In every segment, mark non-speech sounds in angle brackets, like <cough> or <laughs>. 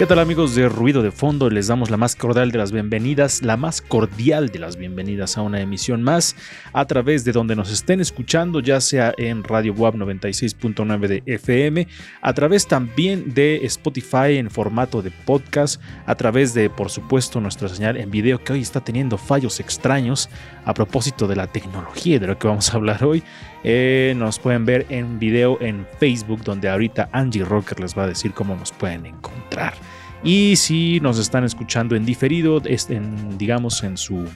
¿Qué tal amigos de Ruido de Fondo? Les damos la más cordial de las bienvenidas, la más cordial de las bienvenidas a una emisión más a través de donde nos estén escuchando, ya sea en Radio WAP 96.9 de FM, a través también de Spotify en formato de podcast, a través de, por supuesto, nuestra señal en video que hoy está teniendo fallos extraños a propósito de la tecnología de lo que vamos a hablar hoy. Eh, nos pueden ver en video en Facebook, donde ahorita Angie Rocker les va a decir cómo nos pueden encontrar. Y si nos están escuchando en diferido, digamos en su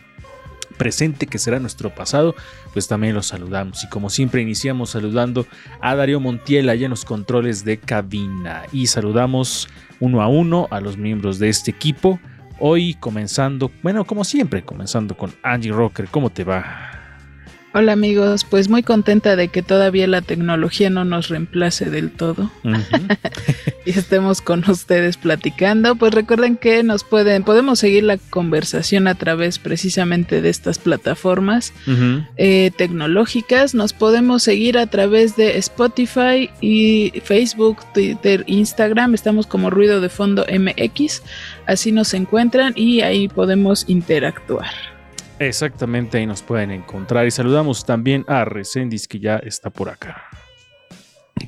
presente que será nuestro pasado, pues también los saludamos. Y como siempre iniciamos saludando a Darío Montiel allá en los controles de cabina. Y saludamos uno a uno a los miembros de este equipo. Hoy comenzando, bueno, como siempre, comenzando con Angie Rocker. ¿Cómo te va? Hola amigos, pues muy contenta de que todavía la tecnología no nos reemplace del todo <laughs> y estemos con ustedes platicando. Pues recuerden que nos pueden, podemos seguir la conversación a través precisamente de estas plataformas eh, tecnológicas. Nos podemos seguir a través de Spotify y Facebook, Twitter, Instagram. Estamos como Ruido de Fondo MX. Así nos encuentran y ahí podemos interactuar. Exactamente, ahí nos pueden encontrar. Y saludamos también a Recendis, que ya está por acá.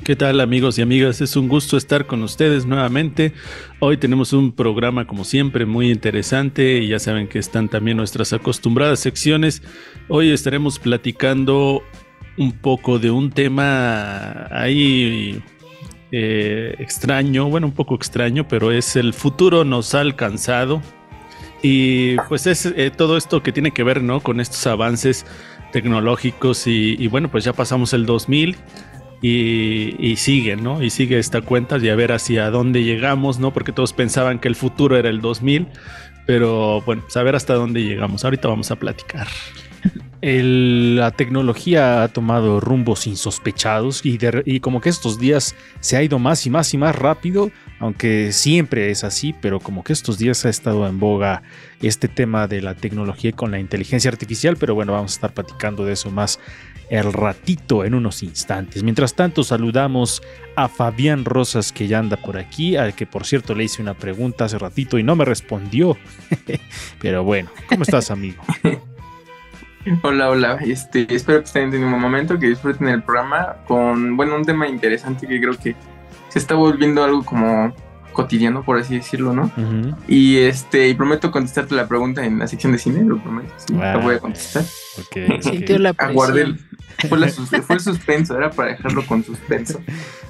¿Qué tal amigos y amigas? Es un gusto estar con ustedes nuevamente. Hoy tenemos un programa como siempre muy interesante y ya saben que están también nuestras acostumbradas secciones. Hoy estaremos platicando un poco de un tema ahí eh, extraño, bueno un poco extraño, pero es el futuro nos ha alcanzado. Y pues es eh, todo esto que tiene que ver ¿no? con estos avances tecnológicos y, bueno pues ya pasamos el 2000 y, y sigue, ¿no? Y sigue esta cuenta y ver hacia dónde llegamos, ¿no? Porque todos pensaban que el futuro era el 2000, pero bueno, saber hasta dónde llegamos. Ahorita vamos a platicar. La tecnología ha tomado rumbos insospechados y, y como que estos días se ha ido más y más y más rápido, aunque siempre es así, pero como que estos días ha estado en boga este tema de la tecnología con la inteligencia artificial, pero bueno, vamos a estar platicando de eso más el ratito en unos instantes. Mientras tanto, saludamos a Fabián Rosas que ya anda por aquí, al que por cierto le hice una pregunta hace ratito y no me respondió. <laughs> pero bueno, ¿cómo estás amigo? <laughs> Hola, hola. Este, espero que estén teniendo un momento, que disfruten el programa con, bueno, un tema interesante que creo que se está volviendo algo como cotidiano, por así decirlo, ¿no? Y este, y prometo contestarte la pregunta en la sección de cine, lo prometo. Sí, la voy a contestar. Ok, <laughs> ok. Sintió <laughs> fue, la sus- fue el suspenso, era para dejarlo con suspenso.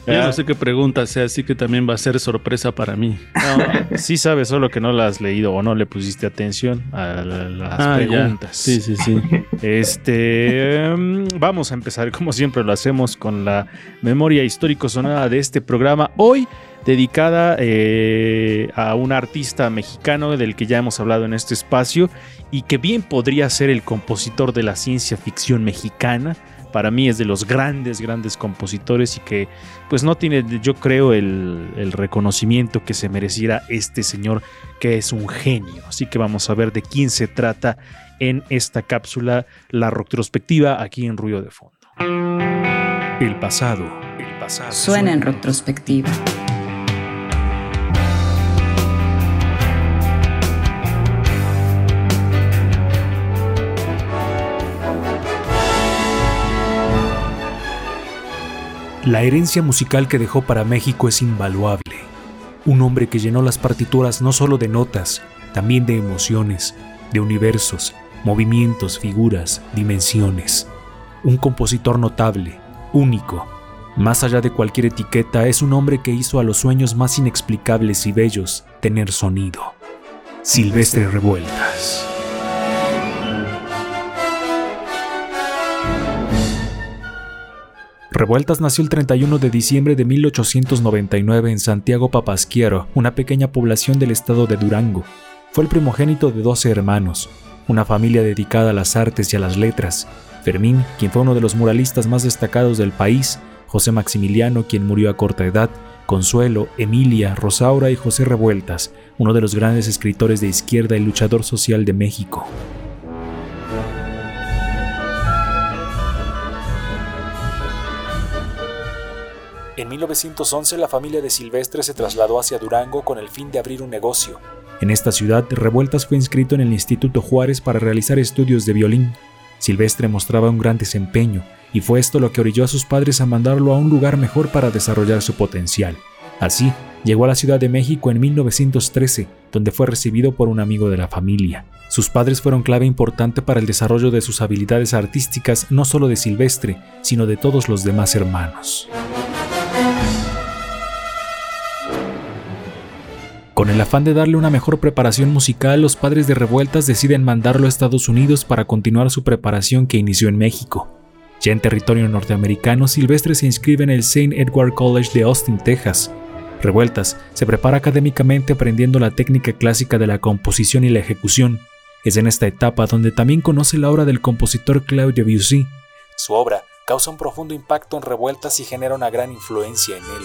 Yo Ah. no sé qué pregunta sea, así que también va a ser sorpresa para mí. No, sí sabes, solo que no la has leído o no le pusiste atención a la- las Ah, ya. preguntas. Sí, sí, sí. <laughs> Este, em, vamos a empezar como siempre lo hacemos con la memoria histórico sonada de este programa. Hoy dedicada eh, a un artista mexicano del que ya hemos hablado en este espacio y que bien podría ser el compositor de la ciencia ficción mexicana. Para mí es de los grandes, grandes compositores y que pues no tiene, yo creo, el, el reconocimiento que se mereciera este señor que es un genio. Así que vamos a ver de quién se trata en esta cápsula, la retrospectiva aquí en Ruido de Fondo. El pasado. El pasado. Suena en retrospectiva. La herencia musical que dejó para México es invaluable. Un hombre que llenó las partituras no solo de notas, también de emociones, de universos, movimientos, figuras, dimensiones. Un compositor notable, único, Más allá de cualquier etiqueta, es un hombre que hizo a los sueños más inexplicables y bellos tener sonido. Silvestre Revueltas. Revueltas nació el 31 de diciembre de 1899 en Santiago Papasquiero, una pequeña población del estado de Durango. Fue el primogénito de 12 hermanos, una familia dedicada a las artes y a las letras. Fermín, quien fue uno de los muralistas más destacados del país, José Maximiliano, quien murió a corta edad, Consuelo, Emilia, Rosaura y José Revueltas, uno de los grandes escritores de izquierda y luchador social de México. En 1911 la familia de Silvestre se trasladó hacia Durango con el fin de abrir un negocio. En esta ciudad, Revueltas fue inscrito en el Instituto Juárez para realizar estudios de violín. Silvestre mostraba un gran desempeño, y fue esto lo que orilló a sus padres a mandarlo a un lugar mejor para desarrollar su potencial. Así, llegó a la Ciudad de México en 1913, donde fue recibido por un amigo de la familia. Sus padres fueron clave importante para el desarrollo de sus habilidades artísticas no solo de Silvestre, sino de todos los demás hermanos. Con el afán de darle una mejor preparación musical, los padres de Revueltas deciden mandarlo a Estados Unidos para continuar su preparación que inició en México. Ya en territorio norteamericano, Silvestre se inscribe en el St. Edward College de Austin, Texas. Revueltas se prepara académicamente aprendiendo la técnica clásica de la composición y la ejecución. Es en esta etapa donde también conoce la obra del compositor Claude Debussy. Su obra causa un profundo impacto en Revueltas y genera una gran influencia en él.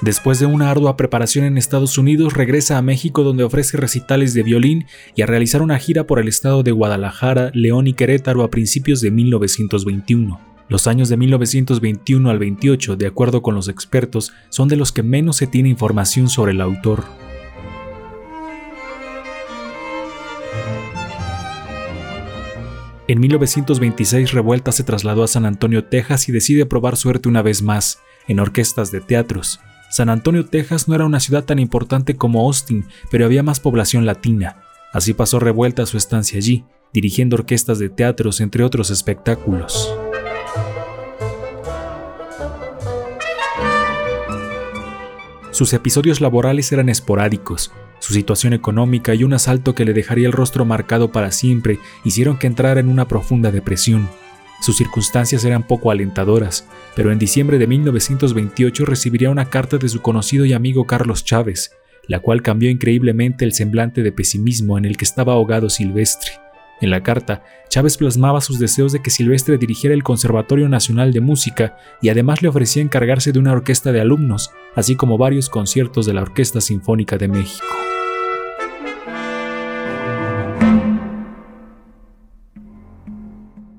Después de una ardua preparación en Estados Unidos, regresa a México donde ofrece recitales de violín y a realizar una gira por el estado de Guadalajara, León y Querétaro a principios de 1921. Los años de 1921 al 28, de acuerdo con los expertos, son de los que menos se tiene información sobre el autor. En 1926 Revuelta se trasladó a San Antonio, Texas y decide probar suerte una vez más, en orquestas de teatros. San Antonio, Texas no era una ciudad tan importante como Austin, pero había más población latina. Así pasó revuelta su estancia allí, dirigiendo orquestas de teatros, entre otros espectáculos. Sus episodios laborales eran esporádicos. Su situación económica y un asalto que le dejaría el rostro marcado para siempre hicieron que entrara en una profunda depresión. Sus circunstancias eran poco alentadoras, pero en diciembre de 1928 recibiría una carta de su conocido y amigo Carlos Chávez, la cual cambió increíblemente el semblante de pesimismo en el que estaba ahogado Silvestre. En la carta, Chávez plasmaba sus deseos de que Silvestre dirigiera el Conservatorio Nacional de Música y además le ofrecía encargarse de una orquesta de alumnos, así como varios conciertos de la Orquesta Sinfónica de México.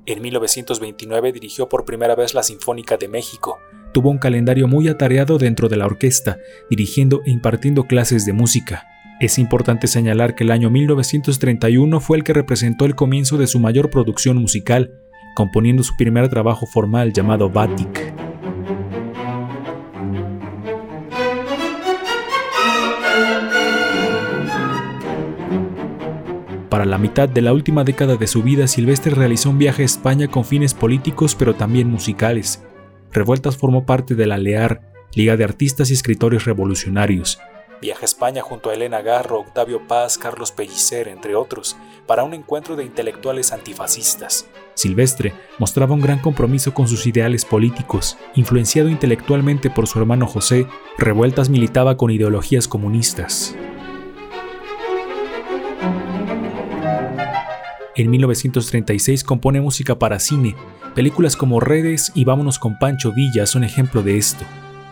En 1929 dirigió por primera vez la Sinfónica de México. Tuvo un calendario muy atareado dentro de la orquesta, dirigiendo e impartiendo clases de música. Es importante señalar que el año 1931 fue el que representó el comienzo de su mayor producción musical, componiendo su primer trabajo formal llamado Batik. Para la mitad de la última década de su vida, Silvestre realizó un viaje a España con fines políticos pero también musicales. Revueltas formó parte de la LEAR, Liga de Artistas y Escritores Revolucionarios. Viaja a España junto a Elena Garro, Octavio Paz, Carlos Pellicer, entre otros, para un encuentro de intelectuales antifascistas. Silvestre mostraba un gran compromiso con sus ideales políticos. Influenciado intelectualmente por su hermano José, Revueltas militaba con ideologías comunistas. En 1936 compone música para cine. Películas como Redes y Vámonos con Pancho Villa son ejemplo de esto.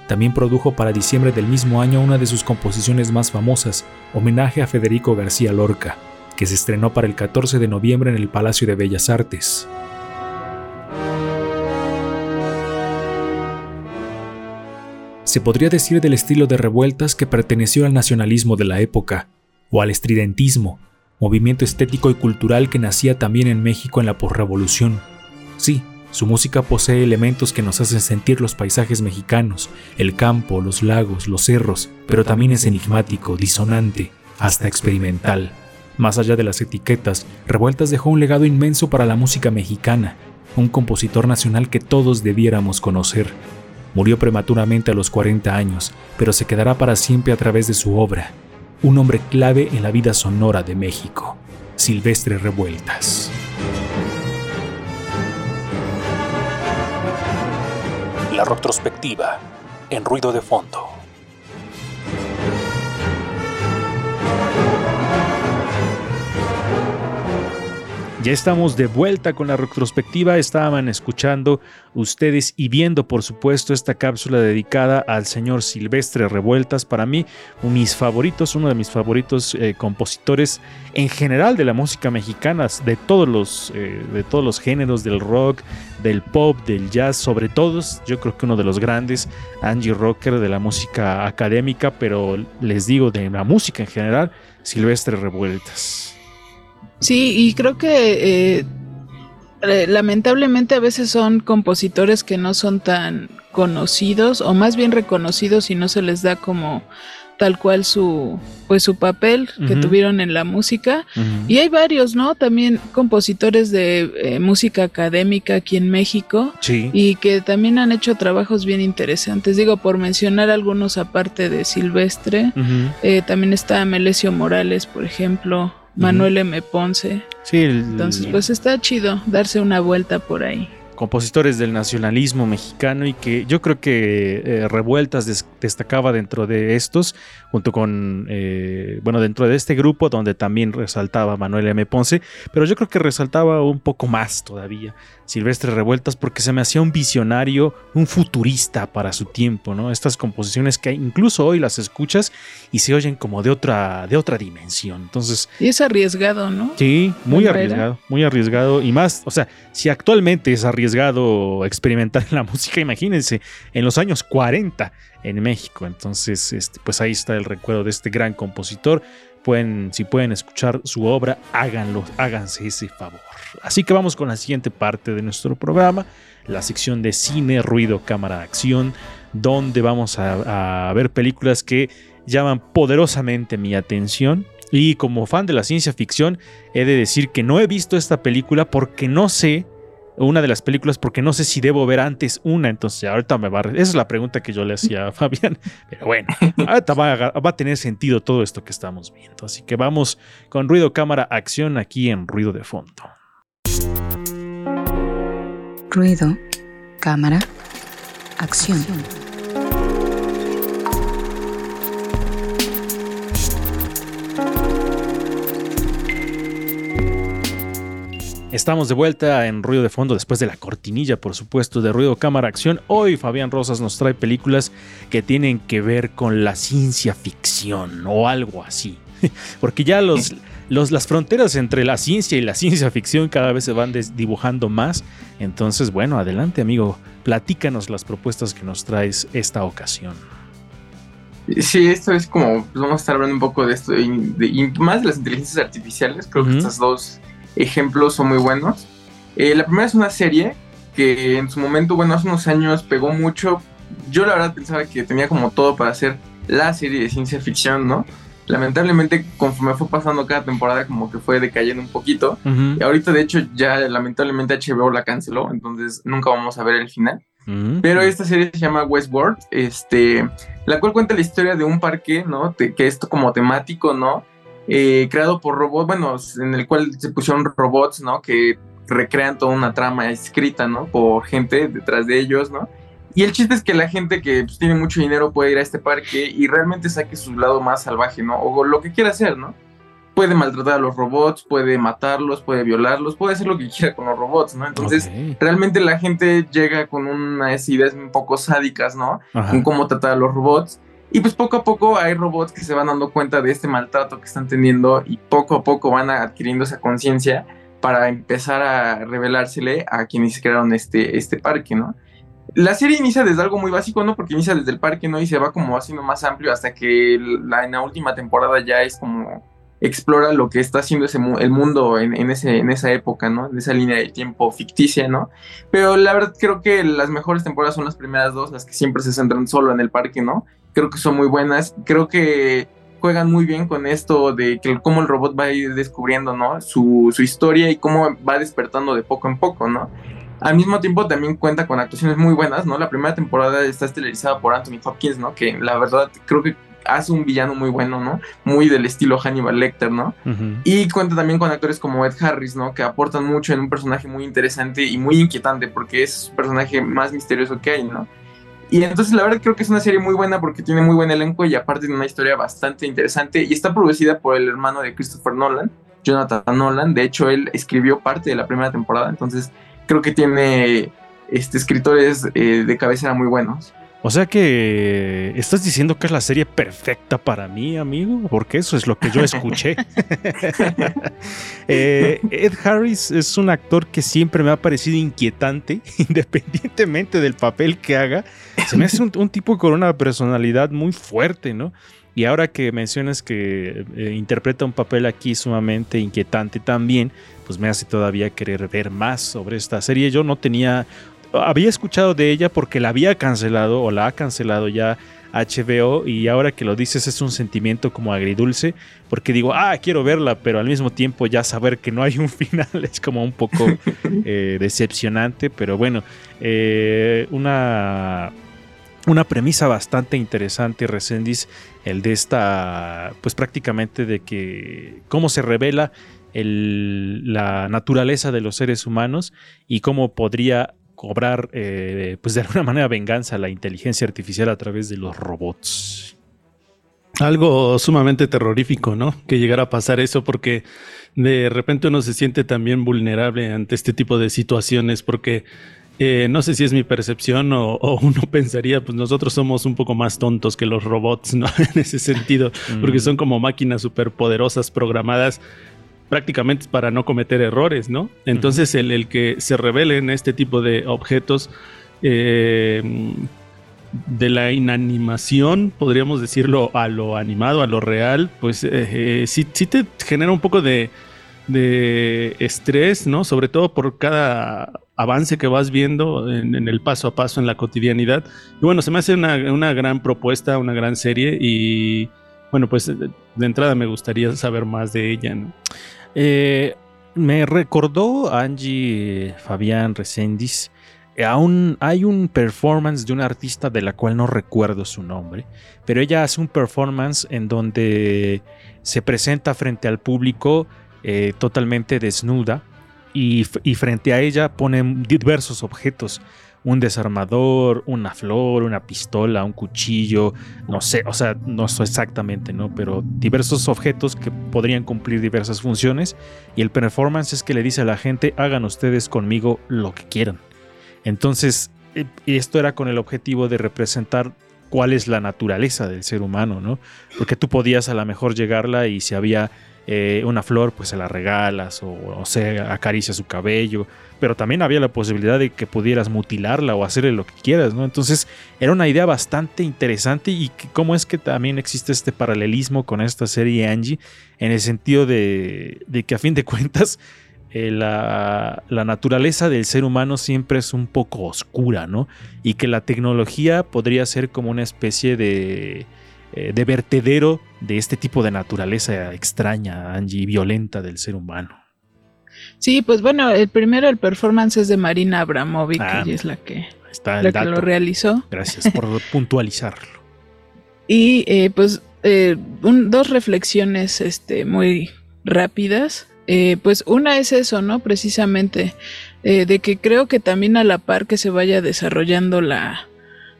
También produjo para diciembre del mismo año una de sus composiciones más famosas, Homenaje a Federico García Lorca, que se estrenó para el 14 de noviembre en el Palacio de Bellas Artes. Se podría decir del estilo de revueltas que perteneció al nacionalismo de la época, o al estridentismo, movimiento estético y cultural que nacía también en México en la posrevolución. Sí, su música posee elementos que nos hacen sentir los paisajes mexicanos, el campo, los lagos, los cerros, pero también es enigmático, disonante, hasta experimental. Más allá de las etiquetas, Revueltas dejó un legado inmenso para la música mexicana, un compositor nacional que todos debiéramos conocer. Murió prematuramente a los 40 años, pero se quedará para siempre a través de su obra, un hombre clave en la vida sonora de México, Silvestre Revueltas. La retrospectiva en ruido de fondo. Ya estamos de vuelta con la retrospectiva. Estaban escuchando ustedes y viendo, por supuesto, esta cápsula dedicada al señor Silvestre Revueltas. Para mí, mis favoritos, uno de mis favoritos eh, compositores en general de la música mexicana, de todos los, eh, de todos los géneros, del rock, del pop, del jazz, sobre todos. Yo creo que uno de los grandes, Angie Rocker, de la música académica, pero les digo, de la música en general, Silvestre Revueltas. Sí, y creo que eh, lamentablemente a veces son compositores que no son tan conocidos o más bien reconocidos y no se les da como tal cual su pues su papel que tuvieron en la música. Y hay varios no también compositores de eh, música académica aquí en México Sí. y que también han hecho trabajos bien interesantes. Digo por mencionar algunos aparte de Silvestre eh, también está Melesio Morales por ejemplo Manuel M. Ponce. Sí, el- entonces, pues está chido darse una vuelta por ahí. Compositores del nacionalismo mexicano y que yo creo que eh, Revueltas des- destacaba dentro de estos, junto con, eh, bueno, dentro de este grupo donde también resaltaba Manuel M. Ponce, pero yo creo que resaltaba un poco más todavía Silvestre Revueltas porque se me hacía un visionario, un futurista para su tiempo, ¿no? Estas composiciones que incluso hoy las escuchas y se oyen como de otra, de otra dimensión. Entonces, Y es arriesgado, ¿no? Sí, muy arriesgado, muy arriesgado y más, o sea, si actualmente es arriesgado experimentar en la <laughs> música, imagínense, en los años 40 en México. Entonces, este, pues ahí está el recuerdo de este gran compositor. Pueden, si pueden escuchar su obra, háganlo, háganse ese favor. Así que vamos con la siguiente parte de nuestro programa, la sección de cine, ruido, cámara, acción, donde vamos a ver películas que llaman poderosamente mi atención. Y como fan de la ciencia ficción, he de decir que no he visto esta película porque no sé, una de las películas, porque no sé si debo ver antes una. Entonces, ahorita me va a. Esa es la pregunta que yo le hacía a <laughs> Fabián. Pero bueno, ahorita va a, va a tener sentido todo esto que estamos viendo. Así que vamos con ruido, cámara, acción aquí en ruido de fondo. Ruido, cámara, acción. Estamos de vuelta en Ruido de Fondo después de la cortinilla, por supuesto, de Ruido Cámara Acción. Hoy Fabián Rosas nos trae películas que tienen que ver con la ciencia ficción o algo así. <laughs> Porque ya los, los, las fronteras entre la ciencia y la ciencia ficción cada vez se van dibujando más. Entonces, bueno, adelante amigo, platícanos las propuestas que nos traes esta ocasión. Sí, esto es como, pues vamos a estar hablando un poco de esto, y, de, más de las inteligencias artificiales. Creo que estos dos ejemplos son muy buenos. Eh, la primera es una serie que en su momento, bueno, hace unos años pegó mucho. Yo la verdad pensaba que tenía como todo para hacer la serie de ciencia ficción, ¿no? Lamentablemente, conforme fue pasando cada temporada, como que fue decayendo un poquito. Ujú. Y ahorita, de hecho, ya lamentablemente HBO la canceló, entonces nunca vamos a ver el final. Ujú. Pero esta serie se llama Westworld, este, la cual cuenta la historia de un parque, ¿no? Te- que es como temático, ¿no? Eh, creado por robots, bueno, en el cual se pusieron robots, ¿no? Que recrean toda una trama escrita, ¿no? Por gente detrás de ellos, ¿no? Y el chiste es que la gente que pues, tiene mucho dinero puede ir a este parque y realmente saque su lado más salvaje, ¿no? O lo que quiera hacer, ¿no? Puede maltratar a los robots, puede matarlos, puede violarlos, puede hacer lo que quiera con los robots, ¿no? Entonces, Ok. realmente la gente llega con unas ideas un poco sádicas, ¿no? Ajá. En cómo tratar a los robots. Y pues poco a poco hay robots que se van dando cuenta de este maltrato que están teniendo y poco a poco van adquiriendo esa conciencia para empezar a revelársele a quienes crearon este, este parque, ¿no? La serie inicia desde algo muy básico, ¿no? Porque inicia desde el parque, ¿no? Y se va como haciendo más amplio hasta que la, en la última temporada ya es como explora lo que está haciendo ese, mu- el mundo en, ese, en esa época, ¿no? En esa línea de tiempo ficticia, ¿no? Pero la verdad creo que las mejores temporadas son las primeras dos, las que siempre se centran solo en el parque, ¿no? Creo que son muy buenas. Creo que juegan muy bien con esto de que cómo el robot va a ir descubriendo, ¿no? Su, su historia y cómo va despertando de poco en poco, ¿no? Al mismo tiempo también cuenta con actuaciones muy buenas, ¿no? La primera temporada está estelarizada por Anthony Hopkins, ¿no? Que la verdad creo que hace un villano muy bueno, ¿no? Muy del estilo Hannibal Lecter, ¿no? Ujú. Y cuenta también con actores como Ed Harris, ¿no? Que aportan mucho en un personaje muy interesante y muy inquietante porque es un personaje más misterioso que hay, ¿no? Y entonces la verdad creo que es una serie muy buena porque tiene muy buen elenco y aparte tiene una historia bastante interesante y está producida por el hermano de Christopher Nolan, Jonathan Nolan. De hecho, él escribió parte de la primera temporada, entonces creo que tiene este, escritores eh, de cabecera muy buenos. O sea que estás diciendo que es la serie perfecta para mí, amigo, porque eso es lo que yo escuché. <laughs> Eh, Ed Harris es un actor que siempre me ha parecido inquietante, <laughs> independientemente del papel que haga. Se me hace un, un tipo con una personalidad muy fuerte, ¿no? Y ahora que mencionas que eh, interpreta un papel aquí sumamente inquietante también, pues me hace todavía querer ver más sobre esta serie. Yo no tenía había escuchado de ella porque la había cancelado o la ha cancelado ya HBO y ahora que lo dices es un sentimiento como agridulce porque digo, ah, quiero verla, pero al mismo tiempo ya saber que no hay un <laughs> final es como un poco <laughs> eh, decepcionante, pero bueno, eh, una, una premisa bastante interesante, Resendiz, el de esta, pues prácticamente de que cómo se revela el, la naturaleza de los seres humanos y cómo podría cobrar, eh, pues de alguna manera, venganza a la inteligencia artificial a través de los robots. Algo sumamente terrorífico, ¿no? Que llegara a pasar eso porque de repente uno se siente también vulnerable ante este tipo de situaciones porque eh, no sé si es mi percepción o, o, uno <laughs> pensaría, pues nosotros somos un poco más tontos que los robots, ¿no? <laughs> en ese sentido, porque son como máquinas superpoderosas programadas prácticamente para no cometer errores, ¿no? Entonces el, el que se revelen este tipo de objetos eh, de la inanimación, podríamos decirlo, a lo animado, a lo real, pues eh, eh, sí, sí, te genera un poco de, de, estrés, ¿no? Sobre todo por cada avance que vas viendo en, en, el paso a paso en la cotidianidad. Y bueno, se me hace una, una gran propuesta, una gran serie y bueno, pues de, de entrada me gustaría saber más de ella, ¿no? Eh, me recordó Angie Fabián Resendiz. Eh, aún hay un performance de una artista de la cual no recuerdo su nombre, pero ella hace un performance en donde se presenta frente al público eh, totalmente desnuda y, y, frente a ella ponen diversos objetos un desarmador, una flor, una pistola, un cuchillo, no sé, o sea, no sé exactamente, ¿no? Pero diversos objetos que podrían cumplir diversas funciones y el performance es que le dice a la gente, hagan ustedes conmigo lo que quieran. Entonces, esto era con el objetivo de representar cuál es la naturaleza del ser humano, ¿no? Porque tú podías a lo mejor llegarla y si había eh, una flor, pues se la regalas o, o se acaricia su cabello, pero también había la posibilidad de que pudieras mutilarla o hacerle lo que quieras, ¿no? Entonces era una idea bastante interesante y que, cómo es que también existe este paralelismo con esta serie Angie en el sentido de, de que a fin de cuentas eh, la, la, naturaleza del ser humano siempre es un poco oscura, ¿no? Y que la tecnología podría ser como una especie de, eh, de vertedero de este tipo de naturaleza extraña, Angie, violenta del ser humano. Sí, pues bueno, el primero, el performance es de Marina Abramovic, ah, ella es la que, está la que lo realizó. Gracias por <laughs> puntualizarlo. Y eh, pues eh, un, dos reflexiones este, muy rápidas. Eh, pues una es eso, ¿no? Precisamente, de que creo que también a la par que se vaya desarrollando la,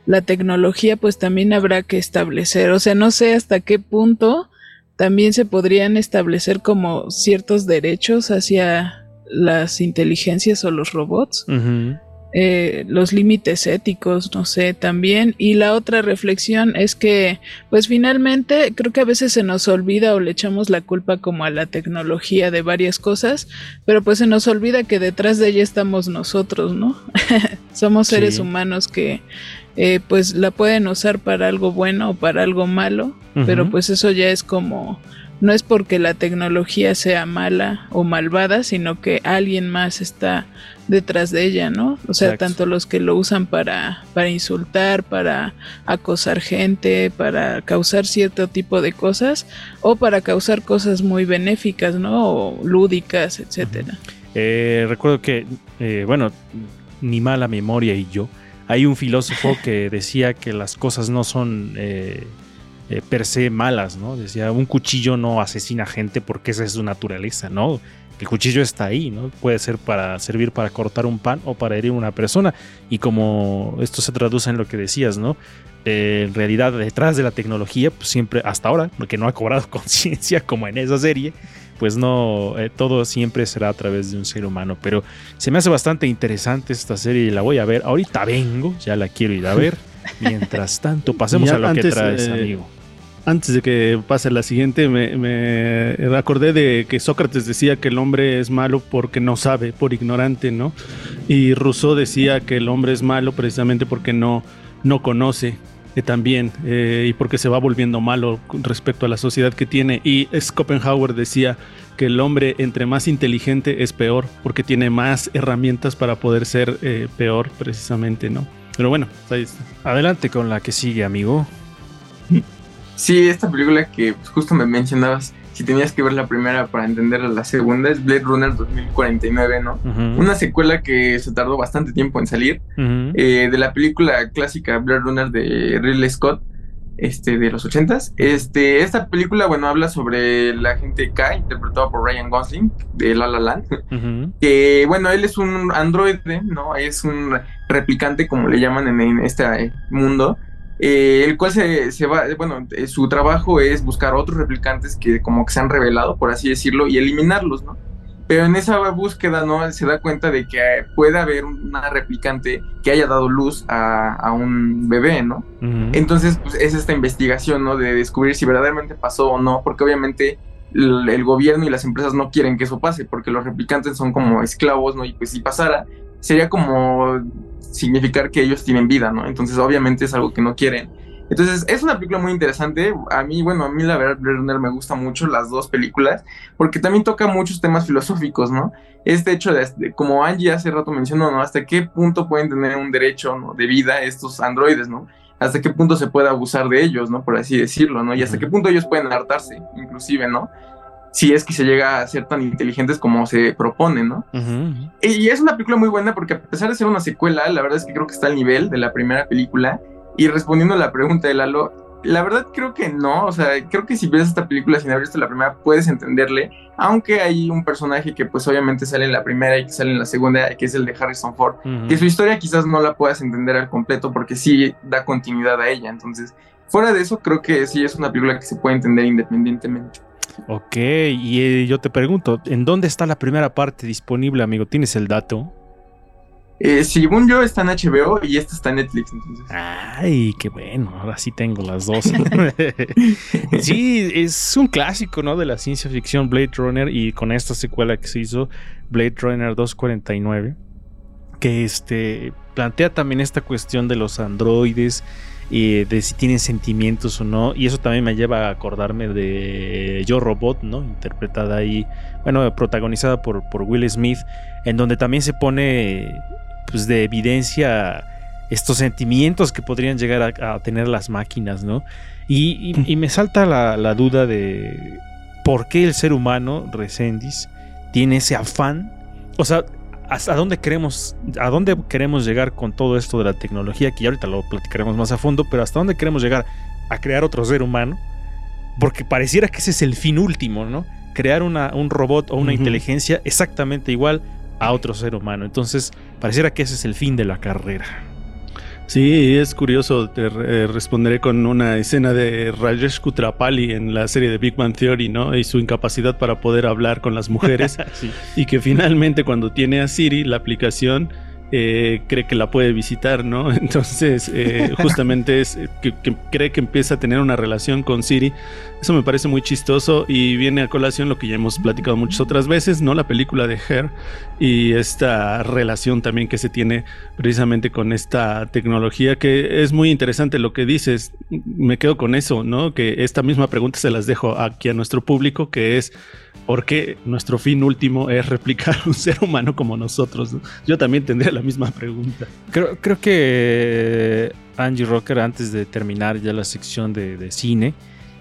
la tecnología, pues también habrá que establecer, o sea, no sé hasta qué punto también se podrían establecer como ciertos derechos hacia las inteligencias o los robots. Uh -huh. eh, los límites éticos, no sé, también. Y la otra reflexión es que, pues finalmente, creo que a veces se nos olvida o le echamos la culpa como a la tecnología de varias cosas, pero pues se nos olvida que detrás de ella estamos nosotros, ¿no? <laughs> Somos seres sí. humanos que eh, pues la pueden usar para algo bueno o para algo malo, uh -huh. pero pues eso ya es como no es porque la tecnología sea mala o malvada, sino que alguien más está detrás de ella, ¿no? O sea, Exacto. tanto los que lo usan para, para insultar, para acosar gente, para causar cierto tipo de cosas, o para causar cosas muy benéficas, ¿no? O lúdicas, etcétera. Eh, recuerdo que, eh, bueno, mi mala memoria y yo, hay un filósofo que decía que las cosas no son eh, eh, per se malas, ¿no? Decía, un cuchillo no asesina gente porque esa es su naturaleza, ¿no? El cuchillo está ahí, ¿no? Puede ser para servir para cortar un pan o para herir a una persona. Y como esto se traduce en lo que decías, ¿no? Eh, en realidad, detrás de la tecnología, pues siempre, hasta ahora, porque no ha cobrado <laughs> conciencia como en esa serie, pues no, eh, todo siempre será a través de un ser humano. Pero se me hace bastante interesante esta serie y la voy a ver. Ahorita vengo, ya la quiero ir a ver. <laughs> Mientras tanto, pasemos Ya a lo que antes, traes, eh, amigo. Antes de que pase la siguiente, me, me acordé de que Sócrates decía que el hombre es malo porque no sabe, por ignorante, ¿no? Y Rousseau decía que el hombre es malo precisamente porque no, no conoce eh, también eh, y porque se va volviendo malo respecto a la sociedad que tiene. Y Schopenhauer decía que el hombre entre más inteligente es peor porque tiene más herramientas para poder ser eh, peor precisamente, ¿no? Pero bueno, ahí está. Adelante con la que sigue, amigo. Sí, esta película que justo me mencionabas, si tenías que ver la primera para entender la segunda, es Blade Runner 2049, ¿no? Ujú, Una secuela que se tardó bastante tiempo en salir, eh, de la película clásica Blade Runner de Ridley Scott, este, de los ochentas. Este, esta película, bueno, habla sobre la agente K, interpretado por Ryan Gosling, de La La Land, que, bueno, él es un androide, ¿no? Es un replicante, como le llaman en, en este eh, mundo, eh, el cual se, se va, bueno, eh, su trabajo es buscar otros replicantes que como que se han revelado, por así decirlo, y eliminarlos, ¿no? Pero en esa búsqueda, ¿no? Se da cuenta de que puede haber una replicante que haya dado luz a, a un bebé, ¿no? Entonces, pues es esta investigación, ¿no? De descubrir si verdaderamente pasó o no, porque obviamente el, el gobierno y las empresas no quieren que eso pase, porque los replicantes son como esclavos, ¿no? Y pues si pasara, sería como significar que ellos tienen vida, ¿no? Entonces, obviamente es algo que no quieren. Entonces, es una película muy interesante. A mí, bueno, a mí la verdad, Runner me gusta mucho las dos películas, porque también toca muchos temas filosóficos, ¿no? Este hecho de, de- como Angie hace rato mencionó, ¿no? Hasta qué punto pueden tener un derecho ¿no? de vida estos androides, ¿no? Hasta qué punto se puede abusar de ellos, ¿no? Por así decirlo, ¿no? Y hasta qué punto ellos pueden hartarse, inclusive, ¿no? Si es que se llega a ser tan inteligentes como se propone, ¿no? Y es una película muy buena porque a pesar de ser una secuela, la verdad es que creo que está al nivel de la primera película. Y respondiendo a la pregunta de Lalo, la verdad creo que no. O sea, creo que si ves esta película sin haber visto la primera, puedes entenderle. Aunque hay un personaje que pues obviamente sale en la primera y que sale en la segunda, que es el de Harrison Ford. Ujú. Que su historia quizás no la puedas entender al completo porque sí da continuidad a ella. Entonces, fuera de eso, creo que sí es una película que se puede entender independientemente. Ok, y eh, yo te pregunto, ¿en dónde está la primera parte disponible, amigo? ¿Tienes el dato? Eh, según yo, está en HBO y esta está en Netflix. Entonces, Ay, qué bueno, ahora sí tengo las dos. <laughs> <laughs> sí, es un clásico, ¿no? De la ciencia ficción Blade Runner y con esta secuela que se hizo, Blade Runner 249, que este, plantea también esta cuestión de los androides, y de si tienen sentimientos o no, y eso también me lleva a acordarme de Yo Robot, ¿no? Interpretada ahí, bueno, protagonizada por, por Will Smith, en donde también se pone pues de evidencia estos sentimientos que podrían llegar a, a tener las máquinas, ¿no? Y, y- y me salta la, la duda de por qué el ser humano, Resendis, tiene ese afán. O sea, ¿hasta dónde queremos, a dónde queremos llegar con todo esto de la tecnología? Que ya ahorita lo platicaremos más a fondo, pero ¿hasta dónde queremos llegar a crear otro ser humano? Porque pareciera que ese es el fin último, ¿no? Crear una, un robot o una inteligencia exactamente igual a otro ser humano. Entonces, pareciera que ese es el fin de la carrera. Sí, es curioso, te eh, responderé con una escena de Rajesh Kutrapali en la serie de Big Bang Theory, ¿no? Y su incapacidad para poder hablar con las mujeres <laughs> Sí. y que finalmente cuando tiene a Siri, la aplicación, eh, cree que la puede visitar, ¿no? <laughs> Entonces, eh, <laughs> justamente es que, que cree que empieza a tener una relación con Siri. Eso me parece muy chistoso y viene a colación lo que ya hemos platicado muchas otras veces, ¿no? La película de Her y esta relación también que se tiene precisamente con esta tecnología, que es muy interesante lo que dices. Me quedo con eso, ¿no? Que esta misma pregunta se las dejo aquí a nuestro público, que es porque nuestro fin último es replicar <laughs> un ser humano como nosotros. ¿no? Yo también tendría la misma pregunta. Creo, creo que Angie Rocker, antes de terminar ya la sección de, cine,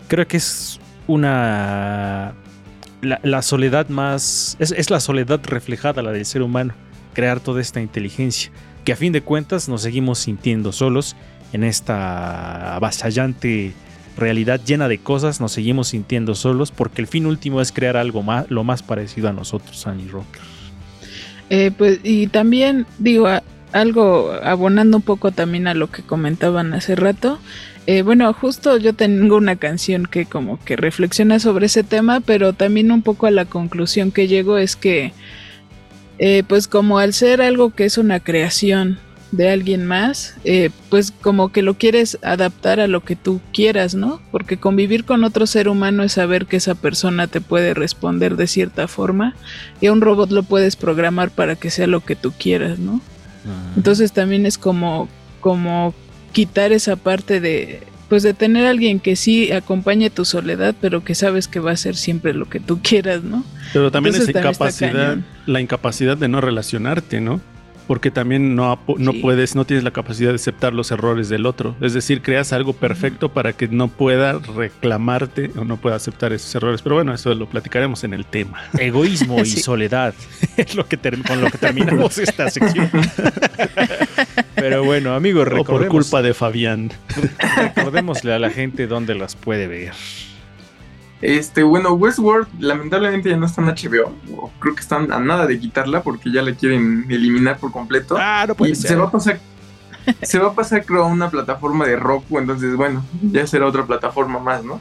creo que es una. La, la soledad más. Es, es, la soledad reflejada, la del ser humano, crear toda esta inteligencia, que a fin de cuentas nos seguimos sintiendo solos en esta avasallante realidad llena de cosas, nos seguimos sintiendo solos porque el fin último es crear algo más, lo más parecido a nosotros, Annie Rocker. Eh, pues, y también digo, algo abonando un poco también a lo que comentaban hace rato. Eh, bueno, justo yo tengo una canción que como que reflexiona sobre ese tema, pero también un poco a la conclusión que llego es que, eh, pues como al ser algo que es una creación de alguien más, eh, pues como que lo quieres adaptar a lo que tú quieras, ¿no? Porque convivir con otro ser humano es saber que esa persona te puede responder de cierta forma y a un robot lo puedes programar para que sea lo que tú quieras, ¿no? Uh-huh. Entonces también es como, como quitar esa parte de, pues de tener a alguien que sí acompañe tu soledad, pero que sabes que va a ser siempre lo que tú quieras, ¿no? Pero también Entonces, esa incapacidad, la incapacidad de no relacionarte, ¿no? Porque también no, no sí. puedes, no tienes la capacidad de aceptar los errores del otro. Es decir, creas algo perfecto para que no pueda reclamarte o no pueda aceptar esos errores. Pero bueno, eso lo platicaremos en el tema. <laughs> Egoísmo y <laughs> soledad <laughs> es lo que con lo que terminamos esta sección. Pero bueno, amigos, recordemos. O por culpa de Fabián. Recordémosle a la gente dónde las puede ver. Este, bueno, Westworld lamentablemente ya no está en HBO. Creo que están a nada de quitarla porque ya la quieren eliminar por completo. Ah, no puede y ser. se va a pasar. se va a pasar, creo, a una plataforma de Roku. Entonces, bueno, ya será otra plataforma más, ¿no?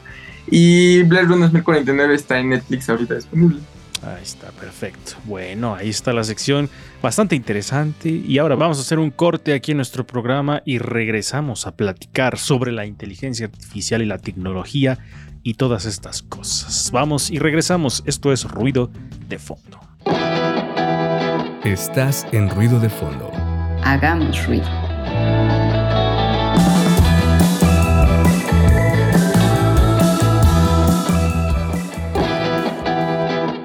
Y Runner 2049 está en Netflix ahorita disponible. Ahí está, perfecto. Bueno, ahí está la sección bastante interesante. Y ahora vamos a hacer un corte aquí en nuestro programa y regresamos a platicar sobre la inteligencia artificial y la tecnología y todas estas cosas. Vamos y regresamos. Esto es Ruido de Fondo. Estás en Ruido de Fondo. Hagamos ruido.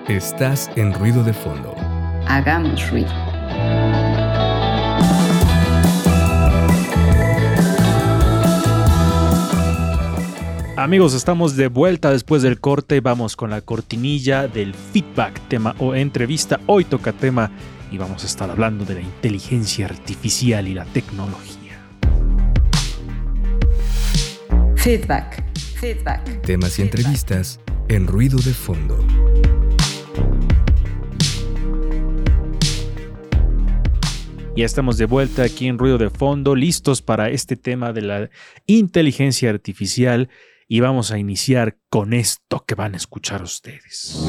Estás en Ruido de Fondo. Hagamos ruido. Amigos, estamos de vuelta después del corte. Vamos con la cortinilla del feedback, tema o entrevista. Hoy toca tema y vamos a estar hablando de la inteligencia artificial y la tecnología. Feedback. Feedback. Temas y entrevistas en ruido de fondo. Ya estamos de vuelta aquí en Ruido de Fondo, listos para este tema de la inteligencia artificial y vamos a iniciar con esto que van a escuchar ustedes.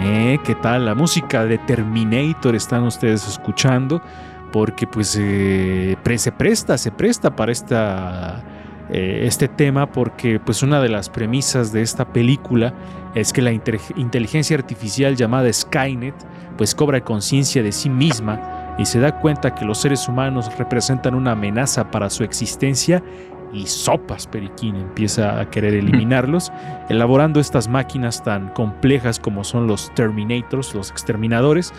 Eh, ¿Qué tal? La música de Terminator están ustedes escuchando porque pues eh, se presta, se presta para esta eh, este tema porque pues una de las premisas de esta película es que la inteligencia artificial llamada Skynet pues cobra conciencia de sí misma y se da cuenta que los seres humanos representan una amenaza para su existencia y sopas Periquín empieza a querer eliminarlos, elaborando estas máquinas tan complejas como son los Terminators, los exterminadores,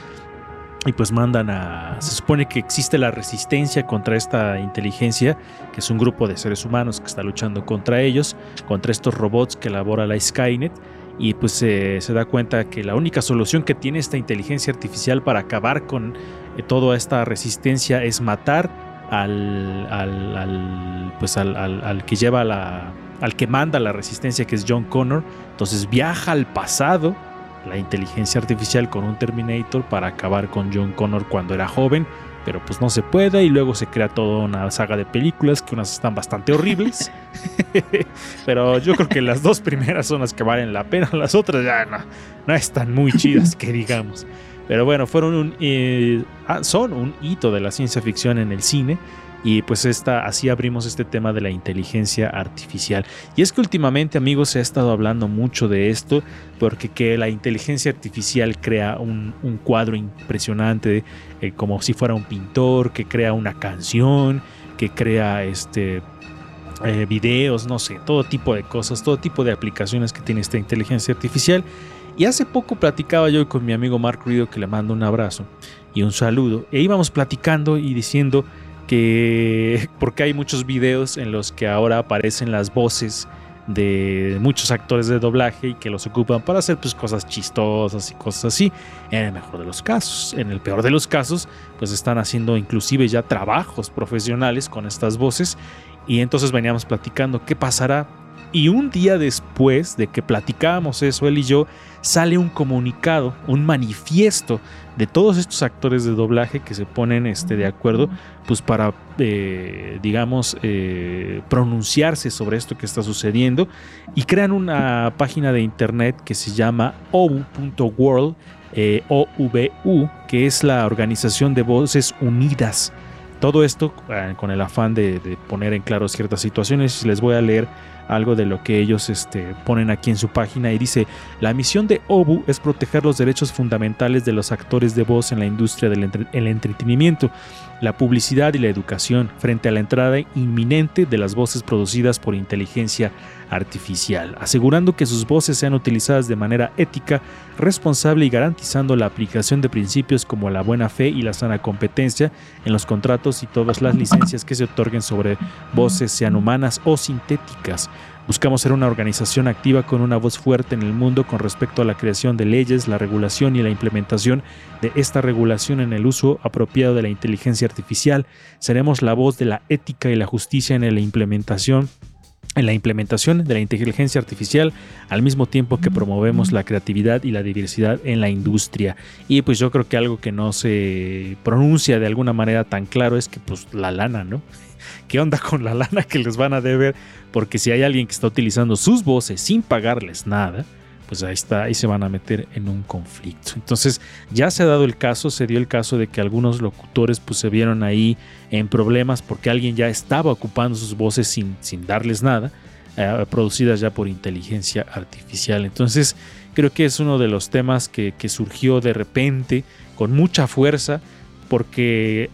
y pues mandan a... Se supone que existe la resistencia contra esta inteligencia, que es un grupo de seres humanos que está luchando contra ellos, contra estos robots que elabora la Skynet, y pues eh, se da cuenta que la única solución que tiene esta inteligencia artificial para acabar con eh, toda esta resistencia es matar al, al, pues al, al, que lleva la... al que manda la resistencia, que es John Connor. Entonces viaja al pasado la inteligencia artificial con un Terminator para acabar con John Connor cuando era joven pero pues no se puede y luego se crea toda una saga de películas que unas están bastante horribles. <laughs> pero yo creo que las dos primeras son las que valen la pena, las otras ya no, no están muy chidas, que digamos. Pero bueno, fueron un, eh, ah, son un hito de la ciencia ficción en el cine. Y pues esta, así abrimos este tema de la inteligencia artificial. Y es que últimamente, amigos, se ha estado hablando mucho de esto, porque que la inteligencia artificial crea un, cuadro impresionante, eh, como si fuera un pintor, que crea una canción, que crea este eh, videos, no sé, todo tipo de cosas, todo tipo de aplicaciones que tiene esta inteligencia artificial. Y hace poco platicaba yo con mi amigo Mark Ruido, que le mando un abrazo y un saludo, e íbamos platicando y diciendo que <laughs> porque hay muchos videos en los que ahora aparecen las voces de muchos actores de doblaje y que los ocupan para hacer pues cosas chistosas y cosas así. En el mejor de los casos en el peor de los casos pues están haciendo inclusive ya trabajos profesionales con estas voces. Y entonces veníamos platicando qué pasará y un día después de que platicábamos eso él y yo sale un comunicado un manifiesto de todos estos actores de doblaje que se ponen este, de acuerdo pues para eh, digamos eh, pronunciarse sobre esto que está sucediendo y crean una página de internet que se llama ovu.world eh, OVU que es la organización de voces unidas. Todo esto eh, con el afán de, de poner en claro ciertas situaciones les voy a leer algo de lo que ellos este, ponen aquí en su página y dice, la misión de OBU es proteger los derechos fundamentales de los actores de voz en la industria del entre- el entretenimiento, la publicidad y la educación frente a la entrada inminente de las voces producidas por inteligencia artificial, asegurando que sus voces sean utilizadas de manera ética, responsable y garantizando la aplicación de principios como la buena fe y la sana competencia en los contratos y todas las licencias que se otorguen sobre voces, sean humanas o sintéticas. Buscamos ser una organización activa con una voz fuerte en el mundo con respecto a la creación de leyes, la regulación y la implementación de esta regulación en el uso apropiado de la inteligencia artificial. Seremos la voz de la ética y la justicia en la implementación en la implementación de la inteligencia artificial al mismo tiempo que promovemos la creatividad y la diversidad en la industria. Y pues yo creo que algo que no se pronuncia de alguna manera tan claro es que pues la lana, ¿no? ¿Qué onda con la lana que les van a deber? Porque si hay alguien que está utilizando sus voces sin pagarles nada, pues ahí está, ahí se van a meter en un conflicto. Entonces, ya se ha dado el caso, se dio el caso de que algunos locutores pues se vieron ahí en problemas porque alguien ya estaba ocupando sus voces sin, sin darles nada, eh, producidas ya por inteligencia artificial. Entonces, creo que es uno de los temas que, que surgió de repente con mucha fuerza porque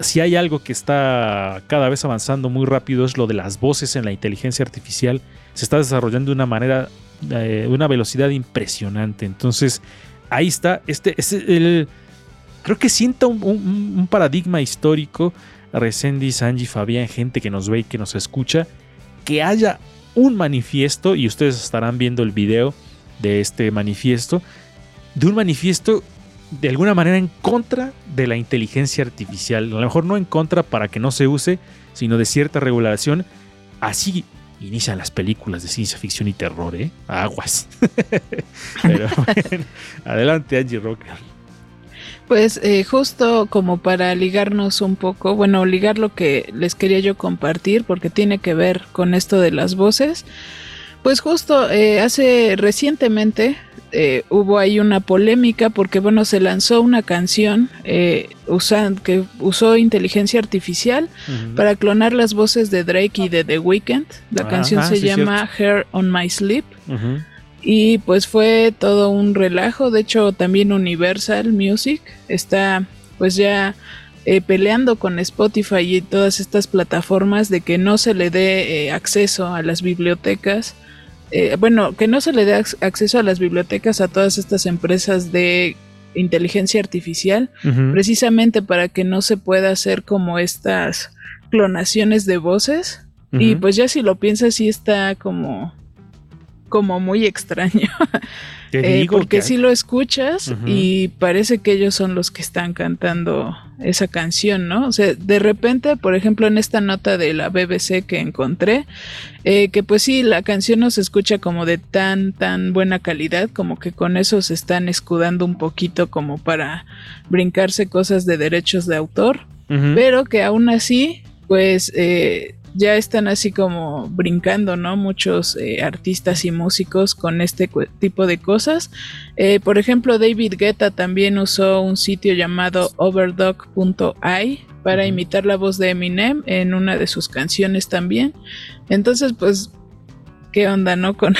si hay algo que está cada vez avanzando muy rápido es lo de las voces en la inteligencia artificial. Se está desarrollando de una manera, eh, una velocidad impresionante. Entonces, ahí está. Este es el. Creo que sienta un, un- un paradigma histórico. Resendi, Sanji, Fabián, gente que nos ve y que nos escucha. Que haya un manifiesto, y ustedes estarán viendo el video de este manifiesto. De un manifiesto de alguna manera en contra de la inteligencia artificial. A lo mejor no en contra para que no se use, sino de cierta regulación. Así inician las películas de ciencia ficción y terror, ¿eh? Aguas. <laughs> Pero bueno, adelante, Angie Rocker. Pues eh, justo como para ligarnos un poco, bueno, ligar lo que les quería yo compartir porque tiene que ver con esto de las voces. Pues justo eh, hace recientemente eh, hubo ahí una polémica porque bueno se lanzó una canción eh, usan- que usó inteligencia artificial para clonar las voces de Drake y de The Weeknd. La Ah, canción ah, se sí, llama Hair on My Sleep. Y pues fue todo un relajo. De hecho, también Universal Music está pues ya eh, peleando con Spotify y todas estas plataformas de que no se le dé eh, acceso a las bibliotecas. Eh, bueno, que no se le dé ac- acceso a las bibliotecas a todas estas empresas de inteligencia artificial, precisamente para que no se pueda hacer como estas clonaciones de voces. Y pues ya si lo piensas, sí está como, como muy extraño. <laughs> Te Eh, digo porque que- si lo escuchas y parece que ellos son los que están cantando esa canción, ¿no? O sea, de repente, por ejemplo, en esta nota de la BBC que encontré, eh, que pues sí, la canción no se escucha como de tan, tan buena calidad, como que con eso se están escudando un poquito como para brincarse cosas de derechos de autor. Pero que aún así, pues eh, ya están así como brincando, ¿no? muchos eh, artistas y músicos con este tipo de cosas. Eh, por ejemplo, David Guetta también usó un sitio llamado overdog.ai para imitar la voz de Eminem en una de sus canciones también. Entonces, pues, ¿qué onda, no? <laughs> Con,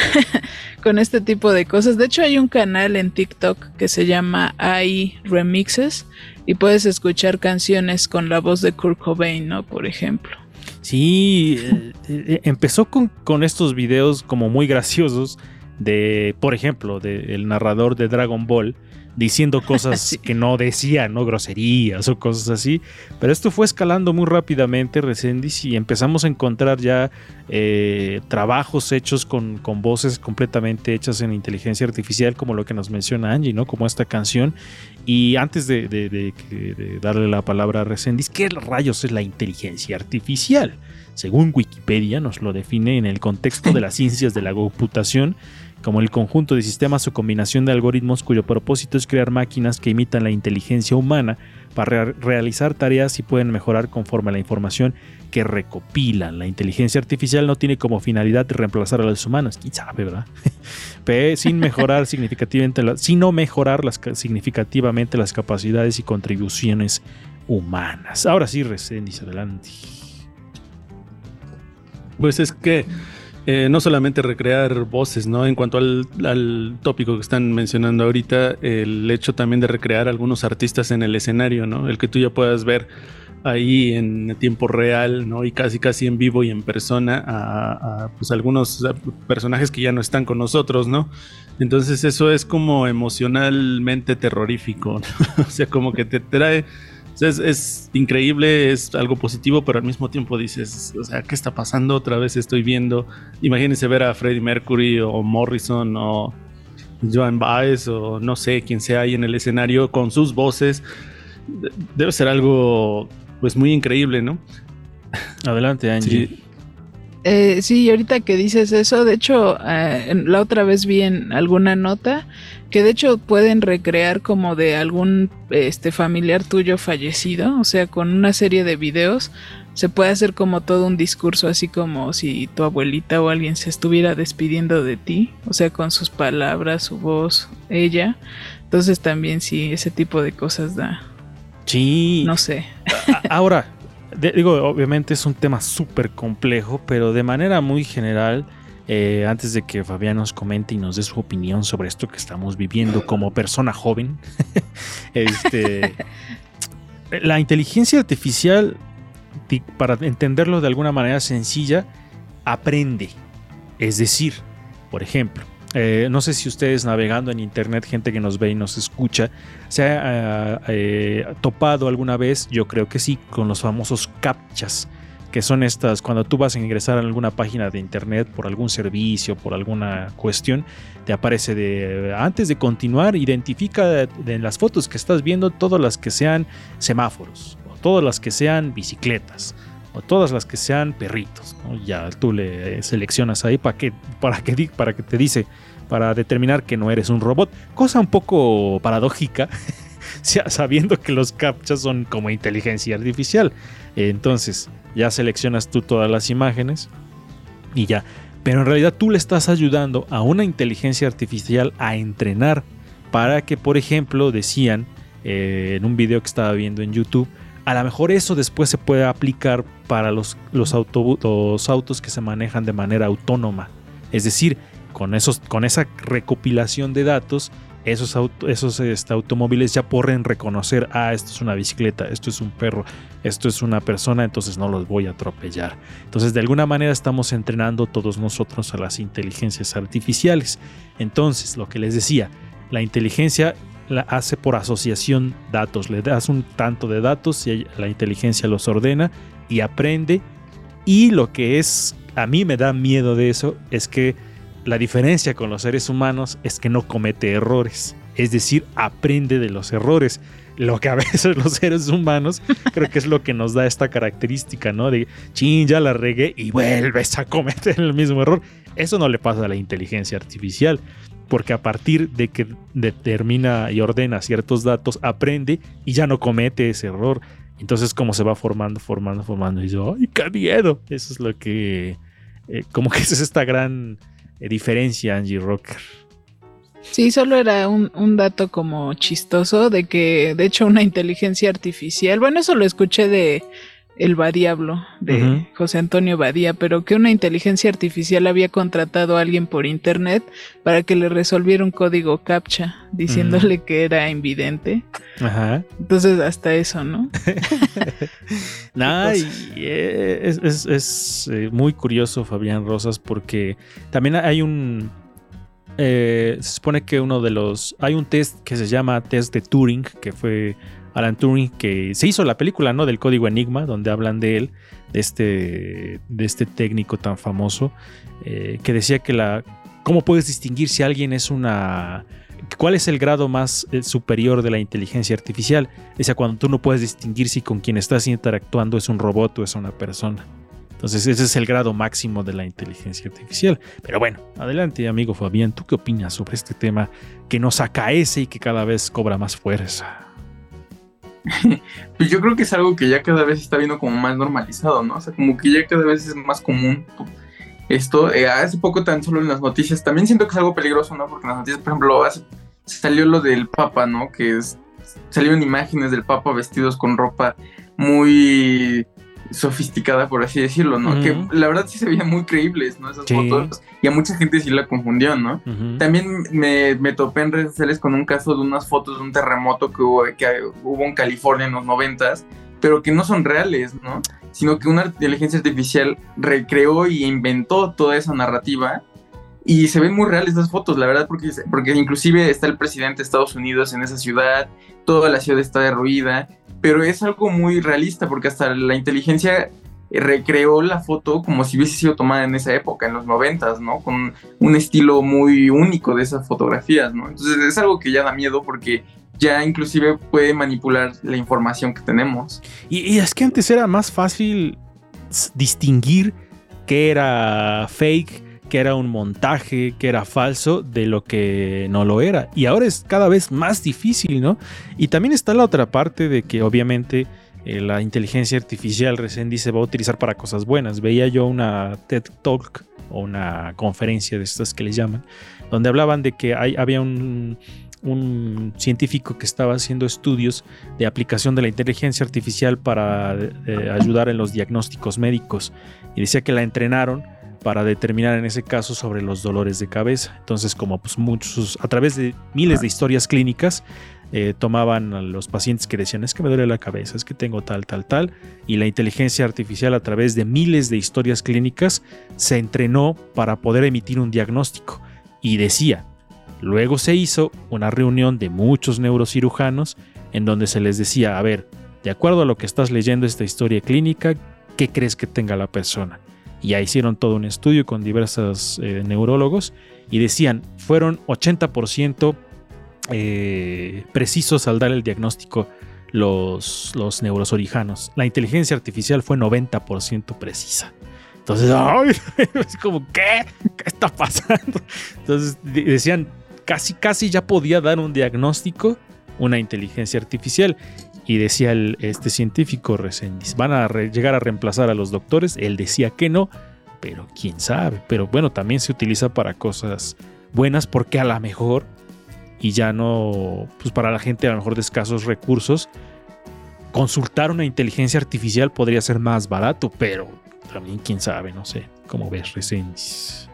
con este tipo de cosas. De hecho, hay un canal en TikTok que se llama AI Remixes y puedes escuchar canciones con la voz de Kurt Cobain, ¿no? Por ejemplo. Sí, eh, eh, empezó con, con estos videos como muy graciosos de, por ejemplo, del narrador de Dragon Ball diciendo <laughs> cosas Sí. que no decía, no groserías o cosas así. Pero esto fue escalando muy rápidamente, Resendiz, y empezamos a encontrar ya eh, trabajos hechos con, con voces completamente hechas en inteligencia artificial, como lo que nos menciona Angie, ¿no? Como esta canción. Y antes de, de- de que- de darle la palabra a Resendiz, ¿qué rayos es la inteligencia artificial? Según Wikipedia, nos lo define en el contexto de las ciencias de la computación como el conjunto de sistemas o combinación de algoritmos cuyo propósito es crear máquinas que imitan la inteligencia humana para re- realizar tareas y pueden mejorar conforme a la información que recopilan. La inteligencia artificial no tiene como finalidad reemplazar a los humanos, quién sabe, ¿verdad? <laughs> Pero sin mejorar <laughs> significativamente, la- sino mejorar las, ca- significativamente las capacidades y contribuciones humanas. Ahora sí, Resendiz, adelante. Pues es que eh, no solamente recrear voces, ¿no? En cuanto al, al tópico que están mencionando ahorita, el hecho también de recrear algunos artistas en el escenario, ¿no? El que tú ya puedas ver ahí en tiempo real, ¿no? Y casi casi en vivo y en persona a, pues algunos personajes que ya no están con nosotros, ¿no? Entonces eso es como emocionalmente terrorífico, <laughs> ¿no? o sea, como que te trae es, es increíble, es algo positivo, pero al mismo tiempo dices, o sea, ¿qué está pasando? Otra vez estoy viendo. Imagínense ver a Freddie Mercury o Morrison o Joan Baez o no sé quién sea ahí en el escenario con sus voces. De- Debe ser algo, pues, muy increíble, ¿no? Adelante, Angie. Sí. Eh, sí, y ahorita que dices eso, de hecho, eh, en- la otra vez vi en alguna nota que de hecho pueden recrear como de algún este familiar tuyo fallecido, o sea, con una serie de videos se puede hacer como todo un discurso así como si tu abuelita o alguien se estuviera despidiendo de ti, o sea, con sus palabras, su voz, ella. Entonces también sí, ese tipo de cosas da, Sí. no sé. Ahora, de- digo, obviamente es un tema súper complejo, pero de manera muy general, eh, antes de que Fabián nos comente y nos dé su opinión sobre esto que estamos viviendo como persona joven, <laughs> este, <laughs> la inteligencia artificial, ti- para entenderlo de alguna manera sencilla, aprende. Es decir, por ejemplo, eh, no sé si ustedes navegando en internet, gente que nos ve y nos escucha, se ha eh, eh, topado alguna vez, yo creo que sí, con los famosos captchas, que son estas, cuando tú vas a ingresar a alguna página de internet por algún servicio, por alguna cuestión, te aparece de, antes de continuar, identifica de, de las fotos que estás viendo todas las que sean semáforos, o todas las que sean bicicletas, o todas las que sean perritos. Ya tú le seleccionas ahí para que, para que, para que te dice, para determinar que no eres un robot. Cosa un poco paradójica, <laughs> sabiendo que los captchas son como inteligencia artificial. Entonces, ya seleccionas tú todas las imágenes y ya. Pero en realidad tú le estás ayudando a una inteligencia artificial a entrenar para que, por ejemplo, decían eh, en un video que estaba viendo en YouTube, a lo mejor eso después se puede aplicar para los, los, los autos que se manejan de manera autónoma. Es decir, con, esos, con esa recopilación de datos, esos, este, automóviles ya pueden reconocer, ah, esto es una bicicleta, esto es un perro, esto es una persona, entonces no los voy a atropellar. Entonces, de alguna manera estamos entrenando todos nosotros a las inteligencias artificiales. Entonces, lo que les decía, la inteligencia la hace por asociación datos, le das un tanto de datos y la inteligencia los ordena y aprende. Y lo que es, a mí me da miedo de eso, es que la diferencia con los seres humanos es que no comete errores, es decir, aprende de los errores. Lo que a <laughs> veces los seres humanos creo que es lo que nos da esta característica, ¿no? De, chin, ya la regué y vuelves a cometer el mismo error. Eso no le pasa a la inteligencia artificial, porque a partir de que determina y ordena ciertos datos, aprende y ya no comete ese error. Entonces, como se va formando, formando, formando, y yo, ¡ay, qué miedo! Eso es lo que, eh, como que <laughs> es esta gran diferencia, Angie Rocker. Sí, solo era un, un dato como chistoso de que, de hecho, una inteligencia artificial, bueno, eso lo escuché de El Badiablo, de. José Antonio Badía, pero que una inteligencia artificial había contratado a alguien por internet para que le resolviera un código captcha, diciéndole que era invidente. Ajá. Entonces, hasta eso, ¿no? <laughs> Nah, y, eh, es, es- es, eh, muy curioso Fabián Rosas porque también hay un... eh, se supone que uno de los... Hay un test que se llama test de Turing, que fue Alan Turing, que se hizo la película, ¿no? Del código Enigma, donde hablan de él, de este, de este técnico tan famoso, eh, que decía que la... ¿Cómo puedes distinguir si alguien es una... ¿Cuál es el grado más eh, superior de la inteligencia artificial? Decía, cuando tú no puedes distinguir si con quien estás interactuando es un robot o es una persona. Entonces ese es el grado máximo de la inteligencia artificial. Pero bueno, adelante amigo Fabián, ¿tú qué opinas sobre este tema que nos acaece y que cada vez cobra más fuerza? <laughs> Pues yo creo que es algo que ya cada vez está viendo como más normalizado, ¿no? O sea, como que ya cada vez es más común esto. Eh, hace poco tan solo en las noticias, también siento que es algo peligroso, ¿no? Porque en las noticias, por ejemplo, hace- salió lo del Papa, ¿no? Que es, salieron imágenes del Papa vestidos con ropa muy sofisticada, por así decirlo, ¿no? Ujú. Que la verdad sí se veían muy creíbles, ¿no? Esas Sí. fotos. Y a mucha gente sí la confundió, ¿no? Ujú. También me, me topé en redes sociales con un caso de unas fotos de un terremoto que hubo, que hubo en California en los noventas, pero que no son reales, ¿no? Sino que una inteligencia artificial recreó y inventó toda esa narrativa y se ven muy reales esas fotos, la verdad, porque, porque inclusive está el presidente de Estados Unidos en esa ciudad, toda la ciudad está derruida, pero es algo muy realista porque hasta la inteligencia recreó la foto como si hubiese sido tomada en esa época, en los noventas, ¿no? Con un estilo muy único de esas fotografías, ¿no? Entonces es algo que ya da miedo porque ya inclusive puede manipular la información que tenemos. Y, y es que antes era más fácil distinguir que era fake, que era un montaje, que era falso, de lo que no lo era. Y ahora es cada vez más difícil, ¿no? Y también está la otra parte de que obviamente eh, la inteligencia artificial recién dice va a utilizar para cosas buenas. Veía yo una TED Talk o una conferencia de estas que les llaman, donde hablaban de que había un, un científico que estaba haciendo estudios de aplicación de la inteligencia artificial para eh, ayudar en los diagnósticos médicos y decía que la entrenaron para determinar en ese caso sobre los dolores de cabeza. Entonces, como pues muchos, a través de miles de historias clínicas, eh, tomaban a los pacientes que decían, es que me duele la cabeza, es que tengo tal, tal, tal, y la inteligencia artificial a través de miles de historias clínicas se entrenó para poder emitir un diagnóstico. Y decía, luego se hizo una reunión de muchos neurocirujanos en donde se les decía, a ver, de acuerdo a lo que estás leyendo esta historia clínica, ¿qué crees que tenga la persona? Y ahí hicieron todo un estudio con diversos eh, neurólogos y decían, fueron 80% eh, precisos al dar el diagnóstico los, los neurosorijanos. La inteligencia artificial fue 90% precisa. Entonces, ¡ay! <laughs> es como, ¿qué? ¿Qué está pasando? Entonces de- decían, casi, casi ya podía dar un diagnóstico una inteligencia artificial. Y decía el- este científico Resendiz, ¿van a llegar a reemplazar a los doctores? Él decía que no, pero quién sabe. Pero bueno, también se utiliza para cosas buenas porque a lo mejor, y ya no, pues para la gente a lo mejor de escasos recursos, consultar una inteligencia artificial podría ser más barato, pero también quién sabe, no sé. ¿Cómo ves, Resendiz?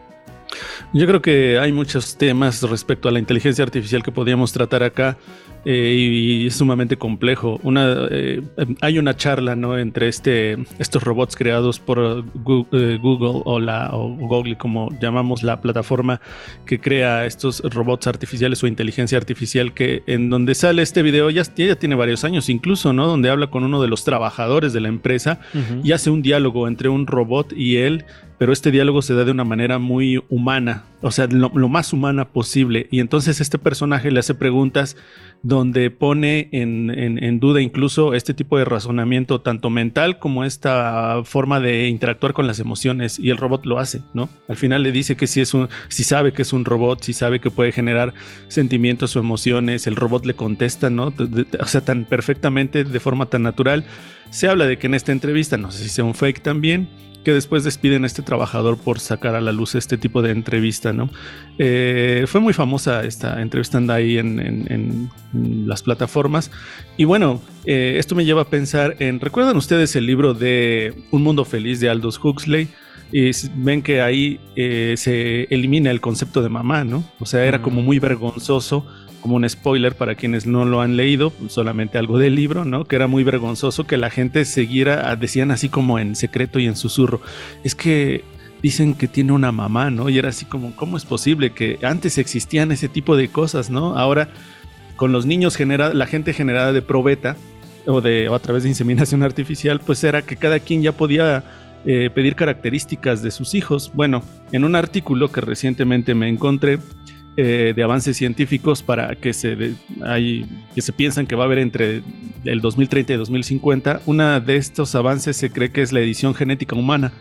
Yo creo que hay muchos temas respecto a la inteligencia artificial que podríamos tratar acá eh, y, es sumamente complejo. Una, eh, hay una charla ¿no? entre este, estos robots creados por Gu- eh, Google o, la, o Google, como llamamos la plataforma que crea estos robots artificiales o inteligencia artificial, que en donde sale este video ya, ya tiene varios años incluso, ¿no? donde habla con uno de los trabajadores de la empresa y hace un diálogo entre un robot y él, pero este diálogo se da de una manera muy humana, o sea, lo, más humana posible. Y entonces este personaje le hace preguntas donde pone en, en- duda incluso este tipo de razonamiento, tanto mental como esta forma de interactuar con las emociones, y el robot lo hace, ¿no? Al final le dice que si es un, si sabe que es un robot, si sabe que puede generar sentimientos o emociones, el robot le contesta, ¿no? O sea, tan perfectamente, de forma tan natural. Se habla de que en esta entrevista, no sé si sea un fake también, que después despiden a este trabajador por sacar a la luz este tipo de entrevista, ¿no? Eh, fue muy famosa esta entrevista, anda ahí en, en- en- en las plataformas. Y bueno, eh, esto me lleva a pensar en, ¿recuerdan ustedes el libro de Un Mundo Feliz de Aldous Huxley? Y ven que ahí eh, se elimina el concepto de mamá, ¿no? O sea, era como muy vergonzoso, como un spoiler para quienes no lo han leído, solamente algo del libro, ¿no? Que era muy vergonzoso que la gente siguiera, decían así como en secreto y en susurro, es que dicen que tiene una mamá, ¿no? Y era así como, ¿cómo es posible que antes existían ese tipo de cosas, ¿no? Ahora, con los niños, genera, la gente generada de probeta o, de, o a través de inseminación artificial, pues era que cada quien ya podía eh, pedir características de sus hijos. Bueno, en un artículo que recientemente me encontré eh, de avances científicos para que se, de- hay, que se piensan que va a haber entre el 2030 y 2050, una de estos avances se cree que es la edición genética humana,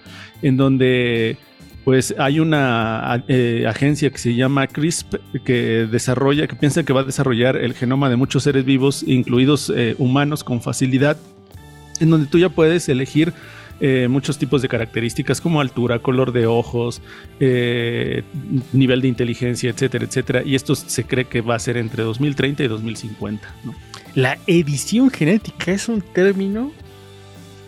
en donde pues hay una eh, agencia que se llama CRISP que desarrolla, que piensa que va a desarrollar el genoma de muchos seres vivos, incluidos eh, humanos, con facilidad, en donde tú ya puedes elegir eh, muchos tipos de características como altura, color de ojos, eh, nivel de inteligencia, etcétera, etcétera. Y esto se cree que va a ser entre 2030 y 2050. ¿no? La edición genética es un término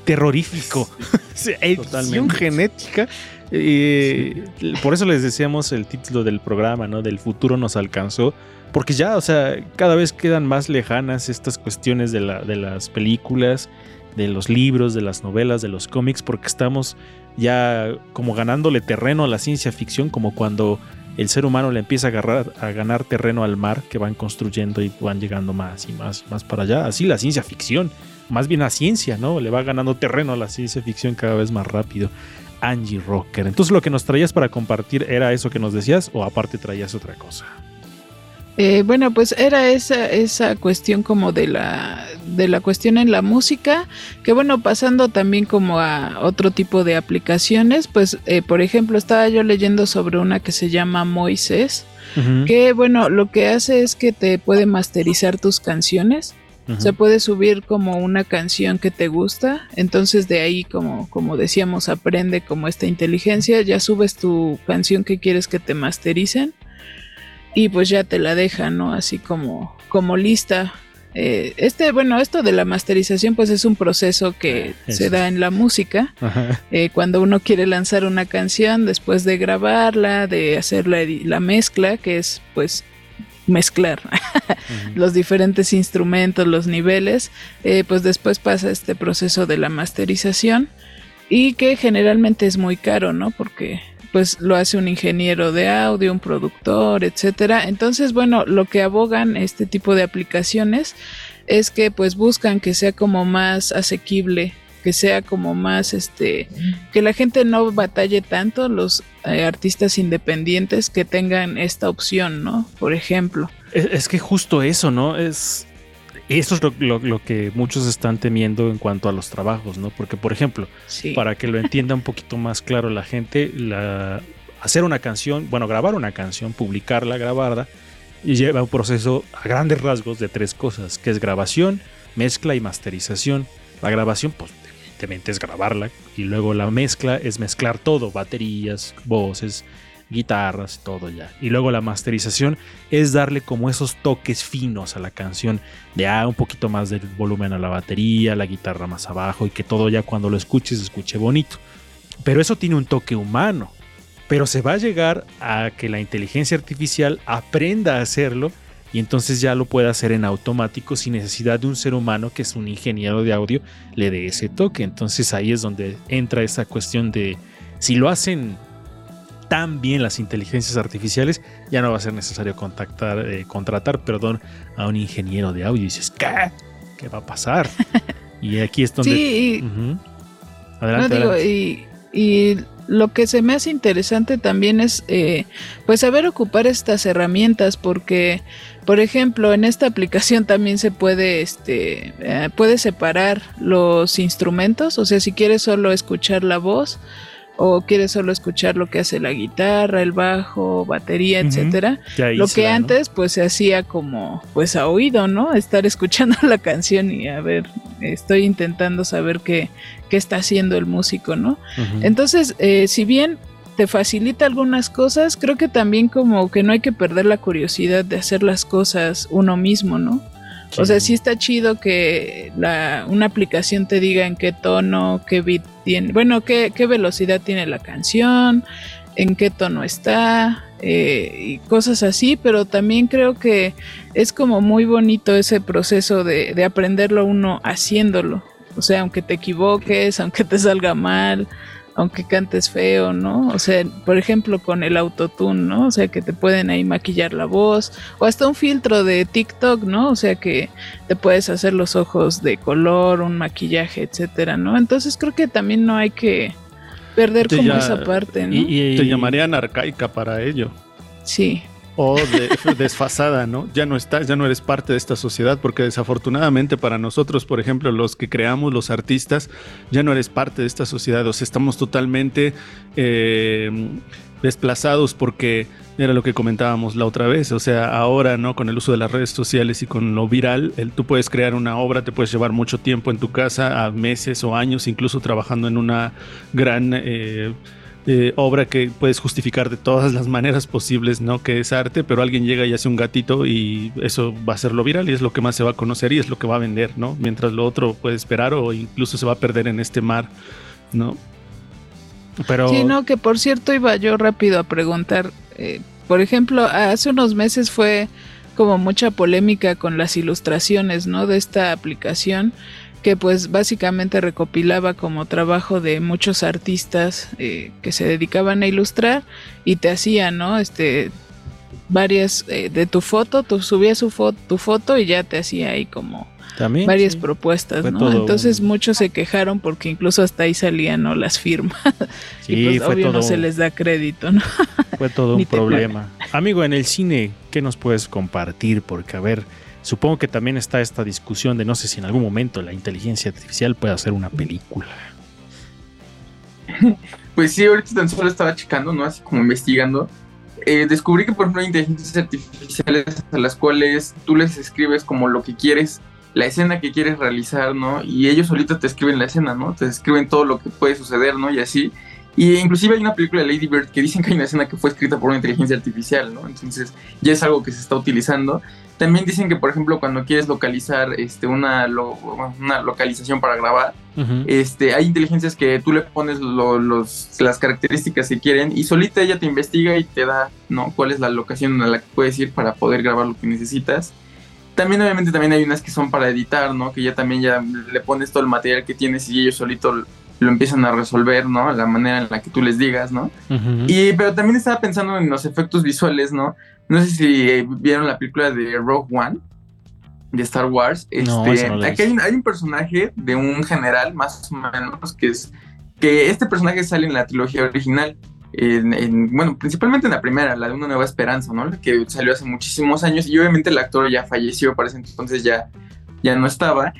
terrorífico. <laughs> Sea, edición Totalmente. genética. eh, por eso les decíamos el título del programa, ¿no? Del futuro nos alcanzó. Porque ya, o sea, cada vez quedan más lejanas estas cuestiones de, la- de las películas, de los libros, de las novelas, de los cómics, porque estamos ya como ganándole terreno a la ciencia ficción, como cuando el ser humano le empieza a, agarrar, a ganar terreno al mar, que van construyendo y van llegando más y más más para allá. Así la ciencia ficción, más bien la ciencia, ¿no? Le va ganando terreno a la ciencia ficción cada vez más rápido. Angie Rocker. Entonces lo que nos traías para compartir era eso que nos decías o aparte traías otra cosa. Eh, bueno, pues era esa, esa cuestión como de la, de la cuestión en la música, que bueno, pasando también como a otro tipo de aplicaciones, pues eh, por ejemplo estaba yo leyendo sobre una que se llama Moisés, que bueno, lo que hace es que te puede masterizar tus canciones. Se puede subir como una canción que te gusta, entonces de ahí como, como decíamos aprende como esta inteligencia, ya subes tu canción que quieres que te mastericen y pues ya te la deja, ¿no? Así como, como lista. Eh, este, bueno, esto de la masterización pues es un proceso que Eso. se da en la música. Eh, cuando uno quiere lanzar una canción, después de grabarla, de hacer la, la mezcla, que es pues mezclar <laughs> los diferentes instrumentos, los niveles, eh, pues después pasa este proceso de la masterización y que generalmente es muy caro, ¿no? Porque pues lo hace un ingeniero de audio, un productor, etcétera. Entonces, bueno, lo que abogan este tipo de aplicaciones es que pues buscan que sea como más asequible, que sea como más este que la gente no batalle tanto los eh, artistas independientes que tengan esta opción, ¿no? Por ejemplo. Es, es que justo eso, ¿no? Es. Eso es lo, lo- lo que muchos están temiendo en cuanto a los trabajos, ¿no? Porque, por ejemplo, Sí. para que lo entienda un poquito más claro la gente, la, hacer una canción, bueno, grabar una canción, publicarla, grabarla, y lleva un proceso a grandes rasgos de tres cosas, que es grabación, mezcla y masterización. La grabación, pues evidentemente es grabarla, y luego la mezcla es mezclar todo, baterías, voces, guitarras, todo ya. Y luego la masterización es darle como esos toques finos a la canción, de ah, un poquito más del volumen a la batería, la guitarra más abajo y que todo ya cuando lo escuches escuche bonito. Pero eso tiene un toque humano. Pero se va a llegar a que la inteligencia artificial aprenda a hacerlo y entonces ya lo puede hacer en automático sin necesidad de un ser humano que es un ingeniero de audio le dé ese toque. Entonces ahí es donde entra esa cuestión de si lo hacen tan bien las inteligencias artificiales, ya no va a ser necesario contactar, eh, contratar perdón, a un ingeniero de audio. Y dices, ¿qué? ¿Qué va a pasar? <laughs> y aquí es donde... Sí, y- Adelante, digo, adelante. y, y lo que se me hace interesante también es eh, pues saber ocupar estas herramientas porque por ejemplo en esta aplicación también se puede este eh, puede separar los instrumentos o sea si quieres solo escuchar la voz o quieres solo escuchar lo que hace la guitarra, el bajo, batería, etcétera. Ya Lo que antes pues se hacía como pues a oído, ¿no? Estar <laughs> escuchando la canción y a ver, estoy intentando saber qué, qué está haciendo el músico, ¿no? Entonces, eh, si bien te facilita algunas cosas, creo que también como que no hay que perder la curiosidad de hacer las cosas uno mismo, ¿no? O sea, sí está chido que la, una aplicación te diga en qué tono, qué beat tiene, bueno, qué, qué velocidad tiene la canción, en qué tono está, eh, y cosas así, pero también creo que es como muy bonito ese proceso de, de aprenderlo uno haciéndolo. O sea, aunque te equivoques, aunque te salga mal, aunque cantes feo, ¿no? O sea, por ejemplo, con el autotune, ¿no? O sea, que te pueden ahí maquillar la voz, o hasta un filtro de TikTok, ¿no? O sea, que te puedes hacer los ojos de color, un maquillaje, etcétera, ¿no? Entonces creo que también no hay que perder Te como ya- esa parte, ¿no? Y- y- Te llamarían arcaica para ello. Sí. O de- <laughs> desfasada, ¿no? Ya no estás, ya no eres parte de esta sociedad, porque desafortunadamente para nosotros, por ejemplo, los que creamos, los artistas, ya no eres parte de esta sociedad. O sea, estamos totalmente eh, desplazados porque era lo que comentábamos la otra vez. O sea, ahora, ¿no? Con el uso de las redes sociales y con lo viral, tú puedes crear una obra, te puedes llevar mucho tiempo en tu casa, a meses o años, incluso trabajando en una gran. eh, eh, obra que puedes justificar de todas las maneras posibles, ¿no? Que es arte, pero alguien llega y hace un gatito y eso va a ser lo viral y es lo que más se va a conocer y es lo que va a vender, ¿no? Mientras lo otro puede esperar o incluso se va a perder en este mar, ¿no? Pero Sí, no, que por cierto iba yo rápido a preguntar. eh, por ejemplo, hace unos meses fue como mucha polémica con las ilustraciones, ¿no? De esta aplicación que pues básicamente recopilaba como trabajo de muchos artistas eh, que se dedicaban a ilustrar y te hacía, ¿no? Este varias eh, de tu foto, tú subías su fo- tu foto y ya te hacía ahí como también varias sí. propuestas, Fue ¿no? Entonces un- muchos se quejaron porque incluso hasta ahí salían ¿no? las firmas. <laughs> Sí, y pues obvio todo, no se les da crédito, ¿no? fue todo <laughs> un problema. Amigo, en el cine, ¿qué nos puedes compartir? Porque, a ver, supongo que también está esta discusión de no sé si en algún momento la inteligencia artificial puede hacer una película. <laughs> Pues sí, ahorita tan solo estaba checando, ¿no? Así como investigando. Eh, descubrí que, por ejemplo, hay inteligencias artificiales a las cuales tú les escribes como lo que quieres, la escena que quieres realizar, ¿no? Y ellos ahorita te escriben la escena, ¿no? Te escriben todo lo que puede suceder, ¿no? Y así. Y inclusive hay una película de Lady Bird que dicen que hay una escena que fue escrita por una inteligencia artificial, ¿no? Entonces ya es algo que se está utilizando. También dicen que, por ejemplo, cuando quieres localizar este, una, lo- una localización para grabar, este, hay inteligencias que tú le pones lo- los, las características que quieren y solita ella te investiga y te da ¿no? cuál es la locación a la que puedes ir para poder grabar lo que necesitas. También obviamente también hay unas que son para editar, ¿no? Que ya también ya le pones todo el material que tienes y ellos solito lo empiezan a resolver, ¿no? La manera en la que tú les digas, ¿no? Ujú. Y, pero también estaba pensando en los efectos visuales, ¿no? No sé si eh, vieron la película de Rogue One de Star Wars. No, Este, no aquí hay un, hay un personaje de un general, más o menos, que es que este personaje sale en la trilogía original. En, en- bueno, principalmente en la primera, la de Una Nueva Esperanza, ¿no? La que salió hace muchísimos años y obviamente el actor ya falleció, para ese entonces ya, ya no estaba.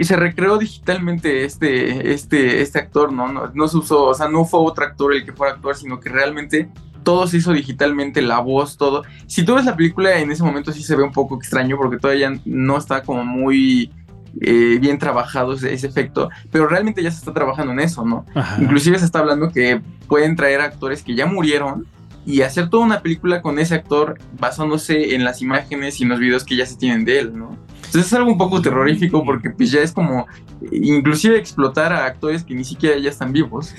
Y se recreó digitalmente este, este, este actor, ¿no? ¿no? No se usó, o sea, no fue otro actor el que fuera actor, sino que realmente todo se hizo digitalmente, la voz, todo. Si tú ves la película en ese momento sí se ve un poco extraño porque todavía no está como muy eh, bien trabajado ese, ese efecto, pero realmente ya se está trabajando en eso, ¿no? Ajá. Inclusive se está hablando que pueden traer actores que ya murieron y hacer toda una película con ese actor basándose en las imágenes y en los videos que ya se tienen de él, ¿no? Entonces es algo un poco terrorífico porque pues ya es como inclusive explotar a actores que ni siquiera ya están vivos.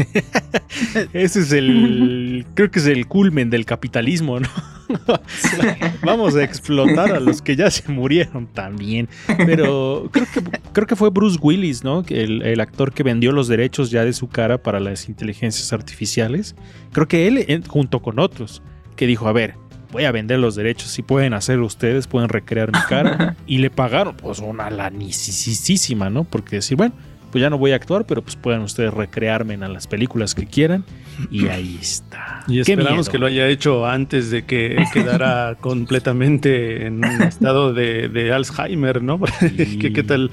<laughs> Ese es el. creo que es el culmen del capitalismo, ¿no? <laughs> Vamos a explotar a los que ya se murieron también. Pero creo que, creo que fue Bruce Willis, ¿no? El, actor que vendió los derechos ya de su cara para las inteligencias artificiales. Creo que él, junto con otros, que dijo: A ver, voy a vender los derechos. Si pueden hacerlo ustedes, pueden recrear mi cara. <laughs> y le pagaron, pues, una lanicísima, ¿no? Porque decir, bueno, pues ya no voy a actuar, pero pues pueden ustedes recrearme en las películas que quieran. Y ahí está. Y esperamos miedo. que lo haya hecho antes de que quedara <laughs> completamente en un estado de, de Alzheimer, ¿no? <laughs> Sí. que qué tal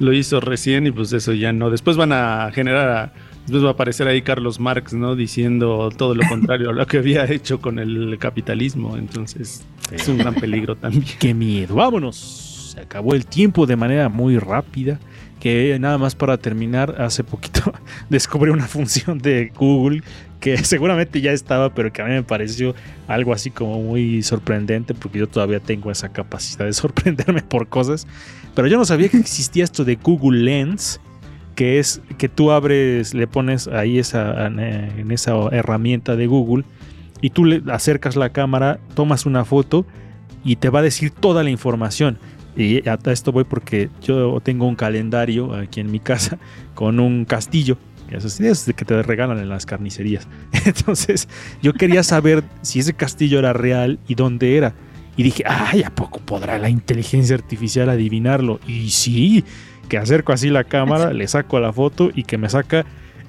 lo hizo recién y pues eso ya no. Después van a generar, a- después va a aparecer ahí Carlos Marx, ¿no? Diciendo todo lo contrario a lo que había hecho con el capitalismo. Entonces es un gran peligro también. Qué miedo. Vámonos. Se acabó el tiempo de manera muy rápida. Que nada más para terminar, hace poquito <laughs> descubrí una función de Google que <laughs> seguramente ya estaba, pero que a mí me pareció algo así como muy sorprendente, porque yo todavía tengo esa capacidad de <laughs> sorprenderme por cosas. Pero yo no sabía que existía esto de Google Lens, que es que tú abres, le pones ahí esa, en esa herramienta de Google y tú le acercas la cámara, tomas una foto y te va a decir toda la información. Y a esto voy porque yo tengo un calendario aquí en mi casa <laughs> con un castillo. Esos esos de que te regalan en las carnicerías. <laughs> Entonces yo quería saber si ese castillo era real y dónde era. Y dije, ay, ¿a poco podrá la inteligencia artificial adivinarlo? Y sí, que acerco así la cámara, le saco la foto y que me saca,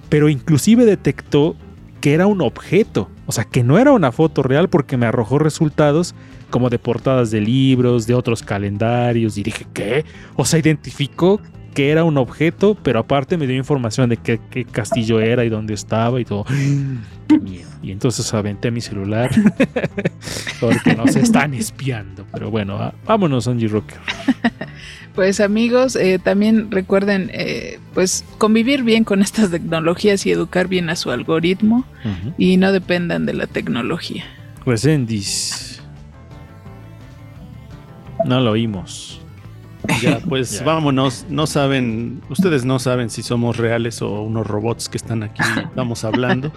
pero inclusive detectó que era un objeto, o sea, que no era una foto real porque me arrojó resultados como de portadas de libros, de otros calendarios, y dije, ¿qué? O sea, identificó que era un objeto, pero aparte me dio información de qué, qué castillo era y dónde estaba y todo. ¡Qué miedo! Y entonces aventé mi celular <laughs> porque nos están espiando. Pero bueno, vámonos, Angie Rocker. <laughs> Pues amigos, eh, también recuerden eh, pues convivir bien con estas tecnologías y educar bien a su algoritmo y no dependan de la tecnología. Resendis. No lo oímos. Ya, <laughs> pues Ya. vámonos. No saben, ustedes no saben si somos reales o unos robots que están aquí, <laughs> estamos hablando.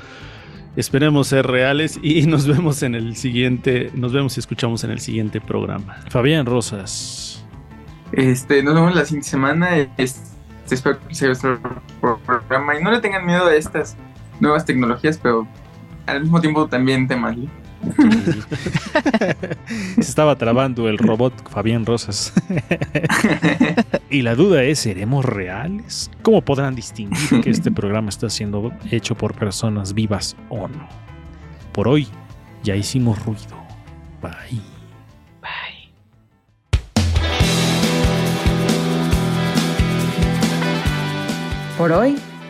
Esperemos ser reales y <laughs> nos vemos en el siguiente, nos vemos y escuchamos en el siguiente programa. Fabián Rosas. Este, nos vemos la siguiente semana. Este, espero que gustado el programa. Y no le tengan miedo a estas nuevas tecnologías, pero al mismo tiempo también temanle. <laughs> Se estaba trabando el robot Fabián Rosas. <laughs> y la duda es, ¿seremos reales? ¿Cómo podrán distinguir que este <laughs> programa está siendo hecho por personas vivas o no? Por hoy ya hicimos ruido. Bye. Bye. Por hoy